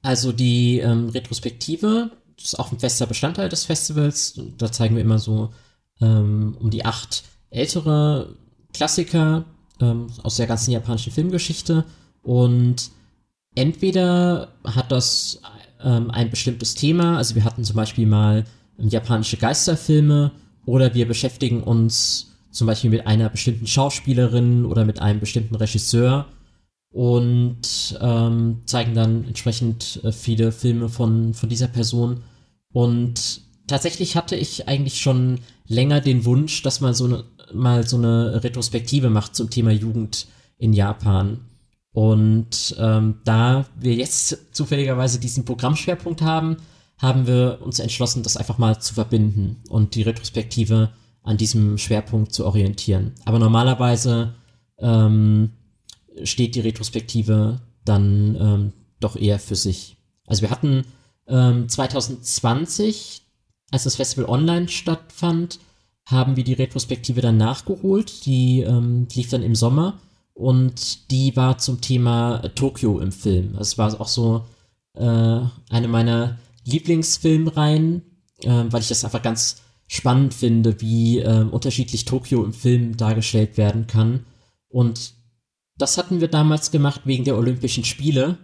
Also die ähm, Retrospektive ist auch ein fester Bestandteil des Festivals. Da zeigen wir immer so ähm, um die acht ältere Klassiker ähm, aus der ganzen japanischen Filmgeschichte. Und entweder hat das ähm, ein bestimmtes Thema, also wir hatten zum Beispiel mal japanische Geisterfilme, oder wir beschäftigen uns zum Beispiel mit einer bestimmten Schauspielerin oder mit einem bestimmten Regisseur und ähm, zeigen dann entsprechend äh, viele Filme von, von dieser Person. Und tatsächlich hatte ich eigentlich schon länger den Wunsch, dass man so eine, mal so eine Retrospektive macht zum Thema Jugend in Japan. Und ähm, da wir jetzt zufälligerweise diesen Programmschwerpunkt haben, haben wir uns entschlossen, das einfach mal zu verbinden und die Retrospektive an diesem Schwerpunkt zu orientieren. Aber normalerweise ähm, steht die Retrospektive dann ähm, doch eher für sich. Also wir hatten ähm, 2020, als das Festival online stattfand, haben wir die Retrospektive dann nachgeholt. Die ähm, lief dann im Sommer und die war zum Thema Tokio im Film. Das war auch so äh, eine meiner Lieblingsfilmreihen, äh, weil ich das einfach ganz spannend finde, wie äh, unterschiedlich Tokio im Film dargestellt werden kann. Und das hatten wir damals gemacht wegen der Olympischen Spiele.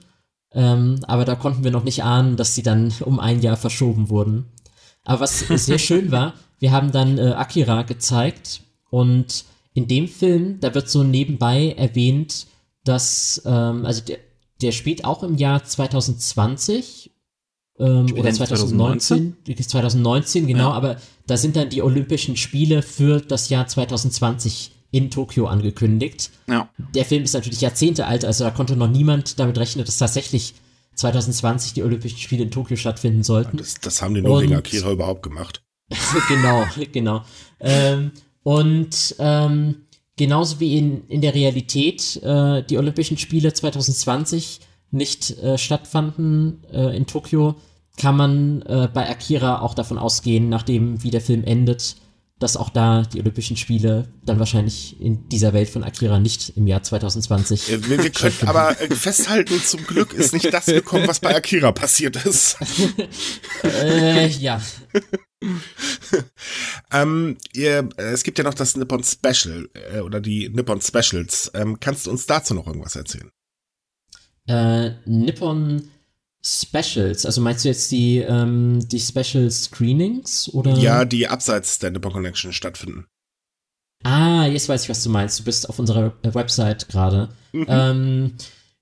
Ähm, aber da konnten wir noch nicht ahnen, dass sie dann um ein Jahr verschoben wurden. Aber was sehr schön war, wir haben dann äh, Akira gezeigt und in dem Film, da wird so nebenbei erwähnt, dass, ähm, also der, der spielt auch im Jahr 2020 ähm, oder 2019, 2019, 2019 genau, ja. aber da sind dann die Olympischen Spiele für das Jahr 2020 in Tokio angekündigt. Ja. Der Film ist natürlich Jahrzehnte alt, also da konnte noch niemand damit rechnen, dass tatsächlich 2020 die Olympischen Spiele in Tokio stattfinden sollten. Das, das haben die nur wegen Akira überhaupt gemacht. genau, genau. Ähm, und ähm, genauso wie in, in der Realität äh, die Olympischen Spiele 2020 nicht äh, stattfanden äh, in Tokio, kann man äh, bei Akira auch davon ausgehen, nachdem wie der Film endet, dass auch da die Olympischen Spiele dann wahrscheinlich in dieser Welt von Akira nicht im Jahr 2020. Wir, wir können aber äh, festhalten, zum Glück ist nicht das gekommen, was bei Akira passiert ist. äh, ja. ähm, ihr, es gibt ja noch das Nippon Special äh, oder die Nippon Specials. Ähm, kannst du uns dazu noch irgendwas erzählen? Äh, Nippon Specials, also meinst du jetzt die, ähm, die Special Screenings oder? Ja, die abseits der Nippon Connection stattfinden. Ah, jetzt weiß ich, was du meinst. Du bist auf unserer Website gerade. Mhm. Ähm,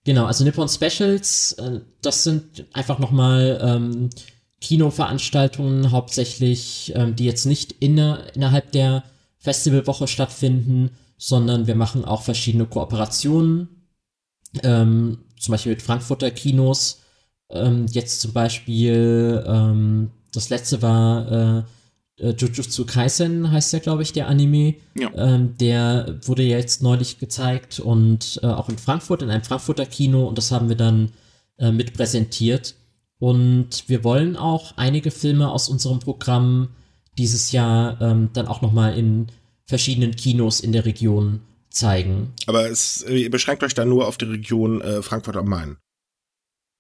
genau, also Nippon Specials, äh, das sind einfach nochmal ähm, Kinoveranstaltungen hauptsächlich, ähm, die jetzt nicht inner, innerhalb der Festivalwoche stattfinden, sondern wir machen auch verschiedene Kooperationen, ähm, zum Beispiel mit Frankfurter Kinos ähm, jetzt zum Beispiel, ähm, das letzte war äh, äh, Jujutsu Kaisen, heißt der, glaube ich, der Anime. Ja. Ähm, der wurde jetzt neulich gezeigt und äh, auch in Frankfurt, in einem Frankfurter Kino und das haben wir dann äh, mit präsentiert. Und wir wollen auch einige Filme aus unserem Programm dieses Jahr ähm, dann auch nochmal in verschiedenen Kinos in der Region zeigen. Aber es, ihr beschränkt euch dann nur auf die Region äh, Frankfurt am Main.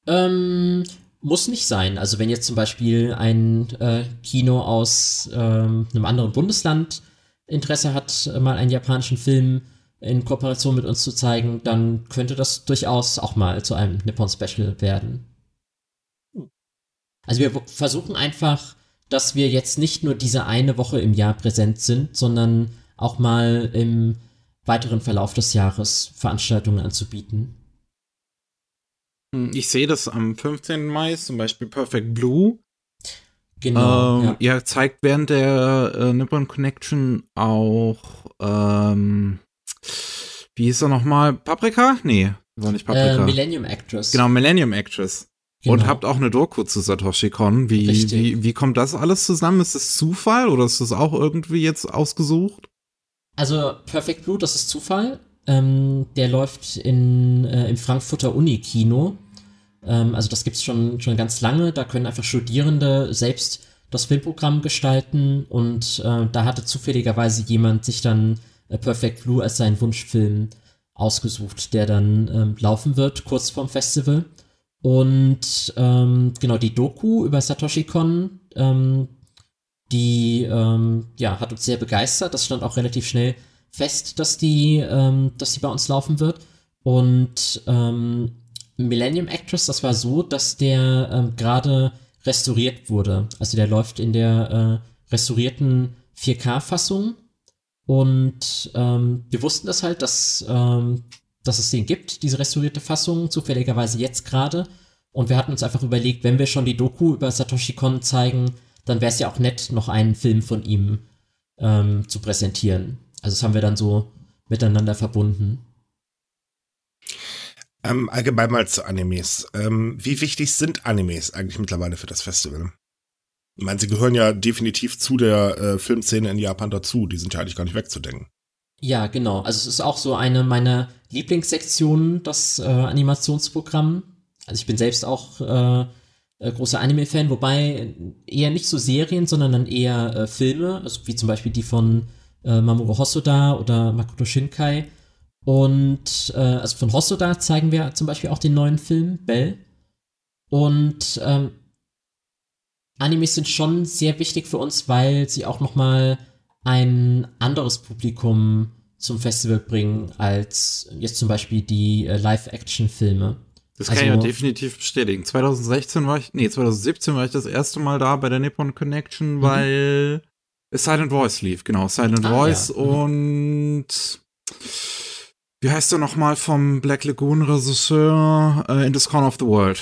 Ähm, muss nicht sein. Also wenn jetzt zum Beispiel ein äh, Kino aus ähm, einem anderen Bundesland Interesse hat, mal einen japanischen Film in Kooperation mit uns zu zeigen, dann könnte das durchaus auch mal zu einem Nippon Special werden. Also wir versuchen einfach, dass wir jetzt nicht nur diese eine Woche im Jahr präsent sind, sondern auch mal im weiteren Verlauf des Jahres Veranstaltungen anzubieten. Hm, ich sehe das am 15. Mai, zum Beispiel Perfect Blue. Genau. Ähm, ja. Ihr zeigt während der äh, Nippon Connection auch, ähm, wie hieß er nochmal? Paprika? Nee, war nicht Paprika. Äh, Millennium Actress. Genau, Millennium Actress. Genau. Und habt auch eine Doku zu Satoshi Kon. Wie, wie, wie kommt das alles zusammen? Ist das Zufall oder ist das auch irgendwie jetzt ausgesucht? Also Perfect Blue, das ist Zufall. Ähm, der läuft in, äh, im Frankfurter Unikino. Ähm, also das gibt's schon, schon ganz lange. Da können einfach Studierende selbst das Filmprogramm gestalten und äh, da hatte zufälligerweise jemand sich dann äh, Perfect Blue als seinen Wunschfilm ausgesucht, der dann ähm, laufen wird, kurz vorm Festival. Und ähm, genau, die Doku über Satoshi Kon, ähm, die ähm, ja, hat uns sehr begeistert. Das stand auch relativ schnell fest, dass die, ähm, dass die bei uns laufen wird. Und ähm, Millennium Actress, das war so, dass der ähm, gerade restauriert wurde. Also der läuft in der äh, restaurierten 4K-Fassung. Und ähm, wir wussten das halt, dass, ähm, dass es den gibt, diese restaurierte Fassung, zufälligerweise jetzt gerade. Und wir hatten uns einfach überlegt, wenn wir schon die Doku über Satoshi Kon zeigen, dann wäre es ja auch nett, noch einen Film von ihm ähm, zu präsentieren. Also das haben wir dann so miteinander verbunden. Ähm, allgemein mal zu Animes. Ähm, wie wichtig sind Animes eigentlich mittlerweile für das Festival? Ich meine, sie gehören ja definitiv zu der äh, Filmszene in Japan dazu. Die sind ja eigentlich gar nicht wegzudenken. Ja, genau. Also es ist auch so eine meiner Lieblingssektionen, das äh, Animationsprogramm. Also ich bin selbst auch äh, äh, großer Anime-Fan, wobei eher nicht so Serien, sondern dann eher äh, Filme, also wie zum Beispiel die von äh, Mamoru Hosoda oder Makoto Shinkai. Und äh, also von Hosoda zeigen wir zum Beispiel auch den neuen Film Bell. Und ähm, Animes sind schon sehr wichtig für uns, weil sie auch noch mal ein anderes Publikum zum Festival bringen als jetzt zum Beispiel die äh, Live-Action-Filme. Das kann also, ich ja definitiv bestätigen. 2016 war ich, nee, 2017 war ich das erste Mal da bei der Nippon Connection, mhm. weil Silent Voice lief, genau. Silent ah, Voice ja. mhm. und wie heißt er nochmal vom Black Lagoon Regisseur uh, In the Corner of the World?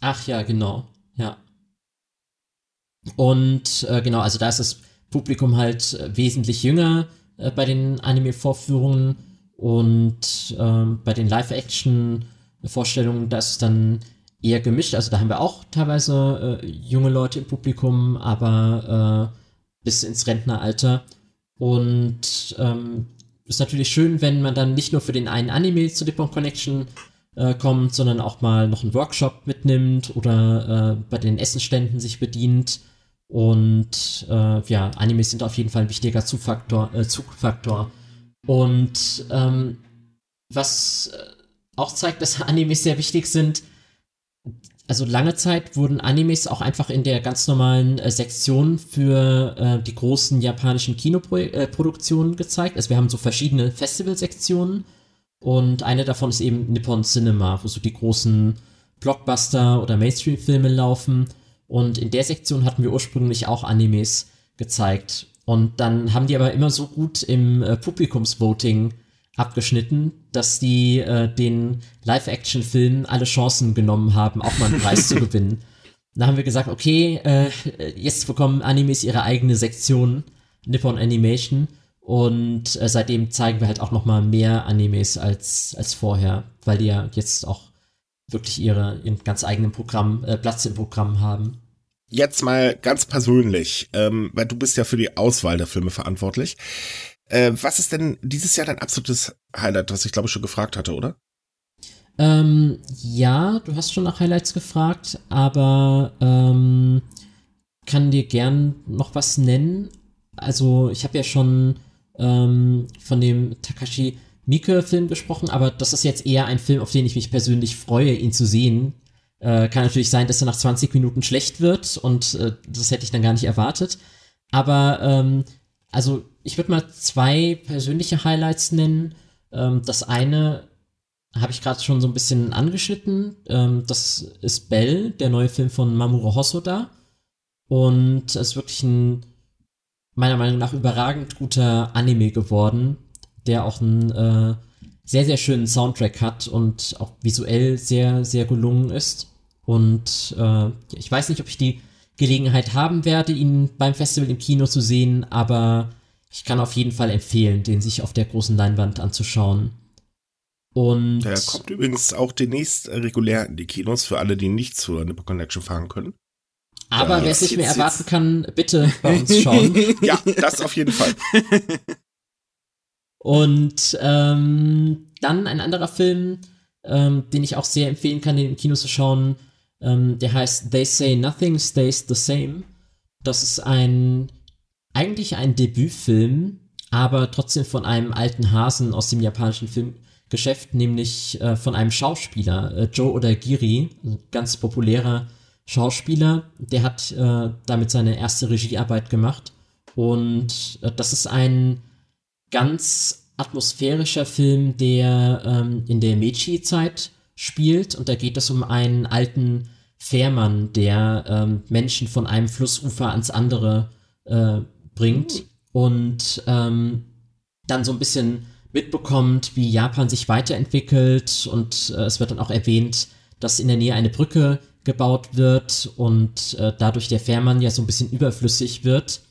Ach ja, genau. Ja. Und äh, genau, also da ist das Publikum halt äh, wesentlich jünger äh, bei den Anime-Vorführungen und ähm, bei den Live-Action-Vorstellungen, da ist dann eher gemischt. Also da haben wir auch teilweise äh, junge Leute im Publikum, aber äh, bis ins Rentneralter. Und ähm, ist natürlich schön, wenn man dann nicht nur für den einen Anime zu Nippon Connection äh, kommt, sondern auch mal noch einen Workshop mitnimmt oder äh, bei den Essenständen sich bedient. Und äh, ja, Animes sind auf jeden Fall ein wichtiger Zugfaktor. Äh, Zugfaktor. Und ähm, was äh, auch zeigt, dass Animes sehr wichtig sind, also lange Zeit wurden Animes auch einfach in der ganz normalen äh, Sektion für äh, die großen japanischen Kinoproduktionen äh, gezeigt. Also wir haben so verschiedene Festivalsektionen und eine davon ist eben Nippon Cinema, wo so die großen Blockbuster oder Mainstream-Filme laufen. Und in der Sektion hatten wir ursprünglich auch Animes gezeigt. Und dann haben die aber immer so gut im äh, Publikumsvoting abgeschnitten, dass die äh, den Live-Action-Filmen alle Chancen genommen haben, auch mal einen Preis zu gewinnen. Da haben wir gesagt, okay, äh, jetzt bekommen Animes ihre eigene Sektion, Nippon Animation. Und äh, seitdem zeigen wir halt auch noch mal mehr Animes als, als vorher, weil die ja jetzt auch wirklich ihre, ihren ganz eigenen Programm, äh, Platz im Programm haben. Jetzt mal ganz persönlich, ähm, weil du bist ja für die Auswahl der Filme verantwortlich. Äh, was ist denn dieses Jahr dein absolutes Highlight, was ich glaube ich schon gefragt hatte, oder? Ähm, ja, du hast schon nach Highlights gefragt, aber ähm, kann dir gern noch was nennen. Also ich habe ja schon ähm, von dem Takashi Miike-Film gesprochen, aber das ist jetzt eher ein Film, auf den ich mich persönlich freue, ihn zu sehen. Äh, kann natürlich sein, dass er nach 20 Minuten schlecht wird und äh, das hätte ich dann gar nicht erwartet. Aber ähm, also ich würde mal zwei persönliche Highlights nennen. Ähm, das eine habe ich gerade schon so ein bisschen angeschnitten. Ähm, das ist Bell, der neue Film von Mamoru Hosoda. Und es ist wirklich ein meiner Meinung nach überragend guter Anime geworden, der auch einen äh, sehr, sehr schönen Soundtrack hat und auch visuell sehr, sehr gelungen ist. Und äh, ich weiß nicht, ob ich die Gelegenheit haben werde, ihn beim Festival im Kino zu sehen, aber ich kann auf jeden Fall empfehlen, den sich auf der großen Leinwand anzuschauen. Und der kommt übrigens auch demnächst regulär in die Kinos für alle, die nicht zur Nippon Connection fahren können. Aber ja, wer es nicht mehr erwarten jetzt. kann, bitte bei uns schauen. ja, das auf jeden Fall. Und ähm, dann ein anderer Film, ähm, den ich auch sehr empfehlen kann, den im Kino zu schauen, ähm, der heißt They Say Nothing Stays the Same. Das ist ein eigentlich ein Debütfilm, aber trotzdem von einem alten Hasen aus dem japanischen Filmgeschäft, nämlich äh, von einem Schauspieler, äh, Joe Odagiri, ein ganz populärer Schauspieler. Der hat äh, damit seine erste Regiearbeit gemacht. Und äh, das ist ein ganz atmosphärischer Film, der ähm, in der Meiji-Zeit spielt. Und da geht es um einen alten Fährmann, der ähm, Menschen von einem Flussufer ans andere äh, bringt und ähm, dann so ein bisschen mitbekommt, wie Japan sich weiterentwickelt und äh, es wird dann auch erwähnt, dass in der Nähe eine Brücke gebaut wird und äh, dadurch der Fährmann ja so ein bisschen überflüssig wird.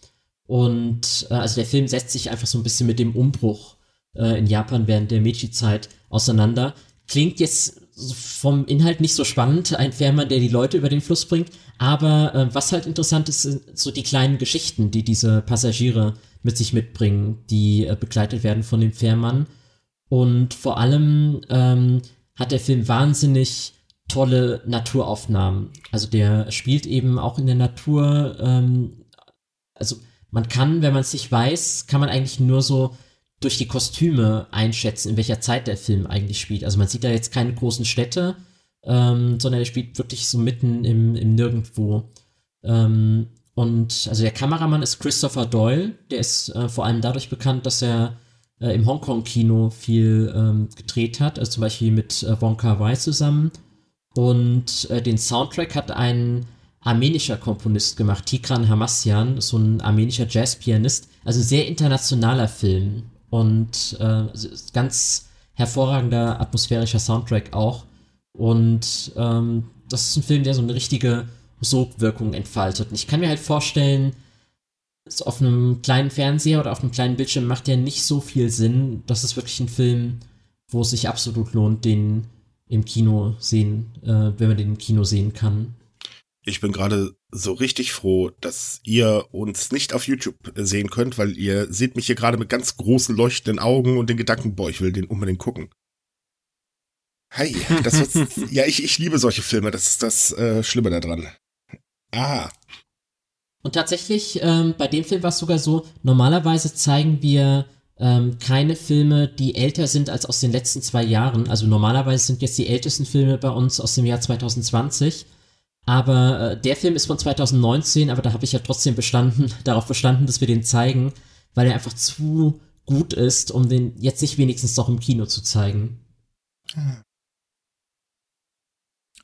Und äh, also der Film setzt sich einfach so ein bisschen mit dem Umbruch äh, in Japan während der Meiji-Zeit auseinander. Klingt jetzt vom Inhalt nicht so spannend, ein Fährmann, der die Leute über den Fluss bringt, aber äh, was halt interessant ist, sind so die kleinen Geschichten, die diese Passagiere mit sich mitbringen, die äh, begleitet werden von dem Fährmann. Und vor allem ähm, hat der Film wahnsinnig tolle Naturaufnahmen. Also der spielt eben auch in der Natur. Ähm, also man kann, wenn man es nicht weiß, kann man eigentlich nur so durch die Kostüme einschätzen, in welcher Zeit der Film eigentlich spielt. Also man sieht da jetzt keine großen Städte, ähm, sondern er spielt wirklich so mitten im, im Nirgendwo. Ähm, und also der Kameramann ist Christopher Doyle, der ist äh, vor allem dadurch bekannt, dass er äh, im Hongkong-Kino viel ähm, gedreht hat, also zum Beispiel mit äh, Wong Wai zusammen. Und äh, den Soundtrack hat ein armenischer Komponist gemacht, Tigran Hamassian, so ein armenischer Jazzpianist. Also sehr internationaler Film und äh, ganz hervorragender atmosphärischer Soundtrack auch. Und ähm, das ist ein Film, der so eine richtige Sogwirkung entfaltet. Und ich kann mir halt vorstellen, auf einem kleinen Fernseher oder auf einem kleinen Bildschirm macht der nicht so viel Sinn. Das ist wirklich ein Film, wo es sich absolut lohnt, den im Kino sehen, äh, wenn man den im Kino sehen kann. Ich bin gerade so richtig froh, dass ihr uns nicht auf YouTube sehen könnt, weil ihr seht mich hier gerade mit ganz großen leuchtenden Augen und den Gedanken, boah, ich will den unbedingt gucken. Hi, das wird's, ja, ich, ich liebe solche Filme, das ist das äh, Schlimme daran. Ah. Und tatsächlich, ähm, bei dem Film war es sogar so, normalerweise zeigen wir ähm, keine Filme, die älter sind als aus den letzten zwei Jahren. Also normalerweise sind jetzt die ältesten Filme bei uns aus dem Jahr 2020. Aber äh, der Film ist von 2019, aber da habe ich ja trotzdem bestanden, darauf bestanden, dass wir den zeigen, weil er einfach zu gut ist, um den jetzt nicht wenigstens doch im Kino zu zeigen.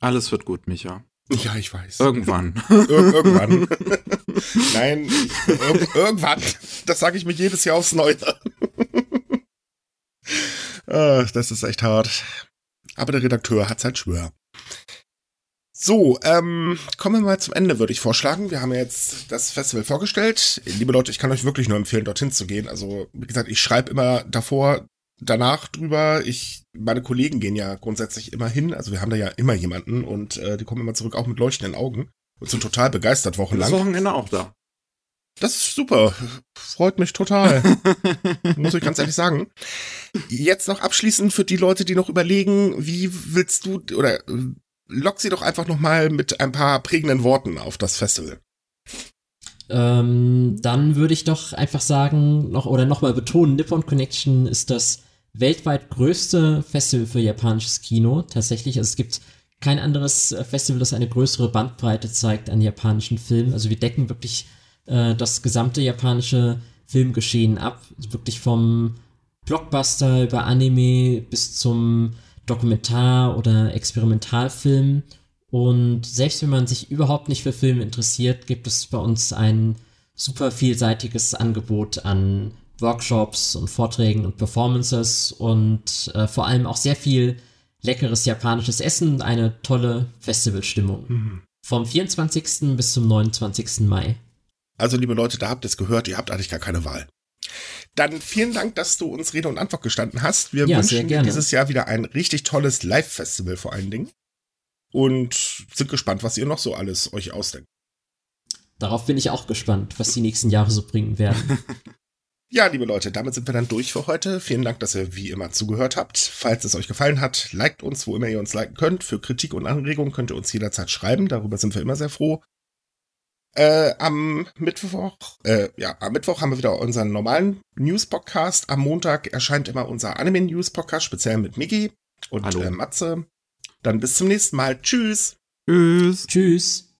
Alles wird gut, Micha. Ja, ich weiß. Irgendwann. Ir irgendwann. Nein, ir irgendwann. Das sage ich mir jedes Jahr aufs Neue. ah, das ist echt hart. Aber der Redakteur hat sein Schwör. So, ähm, kommen wir mal zum Ende, würde ich vorschlagen. Wir haben ja jetzt das Festival vorgestellt. Liebe Leute, ich kann euch wirklich nur empfehlen, dorthin zu gehen. Also, wie gesagt, ich schreibe immer davor, danach drüber. Ich, meine Kollegen gehen ja grundsätzlich immer hin. Also wir haben da ja immer jemanden und äh, die kommen immer zurück, auch mit leuchtenden Augen und sind total begeistert wochenlang. Das Wochenende auch da. Das ist super. Freut mich total. Muss ich ganz ehrlich sagen. Jetzt noch abschließend für die Leute, die noch überlegen, wie willst du oder lock sie doch einfach noch mal mit ein paar prägenden Worten auf das Festival. Ähm, dann würde ich doch einfach sagen, noch oder nochmal betonen, Nippon Connection ist das weltweit größte Festival für japanisches Kino. Tatsächlich, also es gibt kein anderes Festival, das eine größere Bandbreite zeigt an japanischen Filmen. Also wir decken wirklich äh, das gesamte japanische Filmgeschehen ab, wirklich vom Blockbuster über Anime bis zum Dokumentar- oder Experimentalfilm. Und selbst wenn man sich überhaupt nicht für Filme interessiert, gibt es bei uns ein super vielseitiges Angebot an Workshops und Vorträgen und Performances und äh, vor allem auch sehr viel leckeres japanisches Essen und eine tolle Festivalstimmung. Mhm. Vom 24. bis zum 29. Mai. Also, liebe Leute, da habt ihr es gehört, ihr habt eigentlich gar keine Wahl. Dann vielen Dank, dass du uns Rede und Antwort gestanden hast. Wir ja, wünschen dir dieses Jahr wieder ein richtig tolles Live-Festival vor allen Dingen. Und sind gespannt, was ihr noch so alles euch ausdenkt. Darauf bin ich auch gespannt, was die nächsten Jahre so bringen werden. Ja, liebe Leute, damit sind wir dann durch für heute. Vielen Dank, dass ihr wie immer zugehört habt. Falls es euch gefallen hat, liked uns, wo immer ihr uns liken könnt. Für Kritik und Anregungen könnt ihr uns jederzeit schreiben. Darüber sind wir immer sehr froh. Äh, am Mittwoch, äh, ja, am Mittwoch haben wir wieder unseren normalen News-Podcast. Am Montag erscheint immer unser Anime-News-Podcast, speziell mit Miggi und äh, Matze. Dann bis zum nächsten Mal. Tschüss. Tschüss. Tschüss.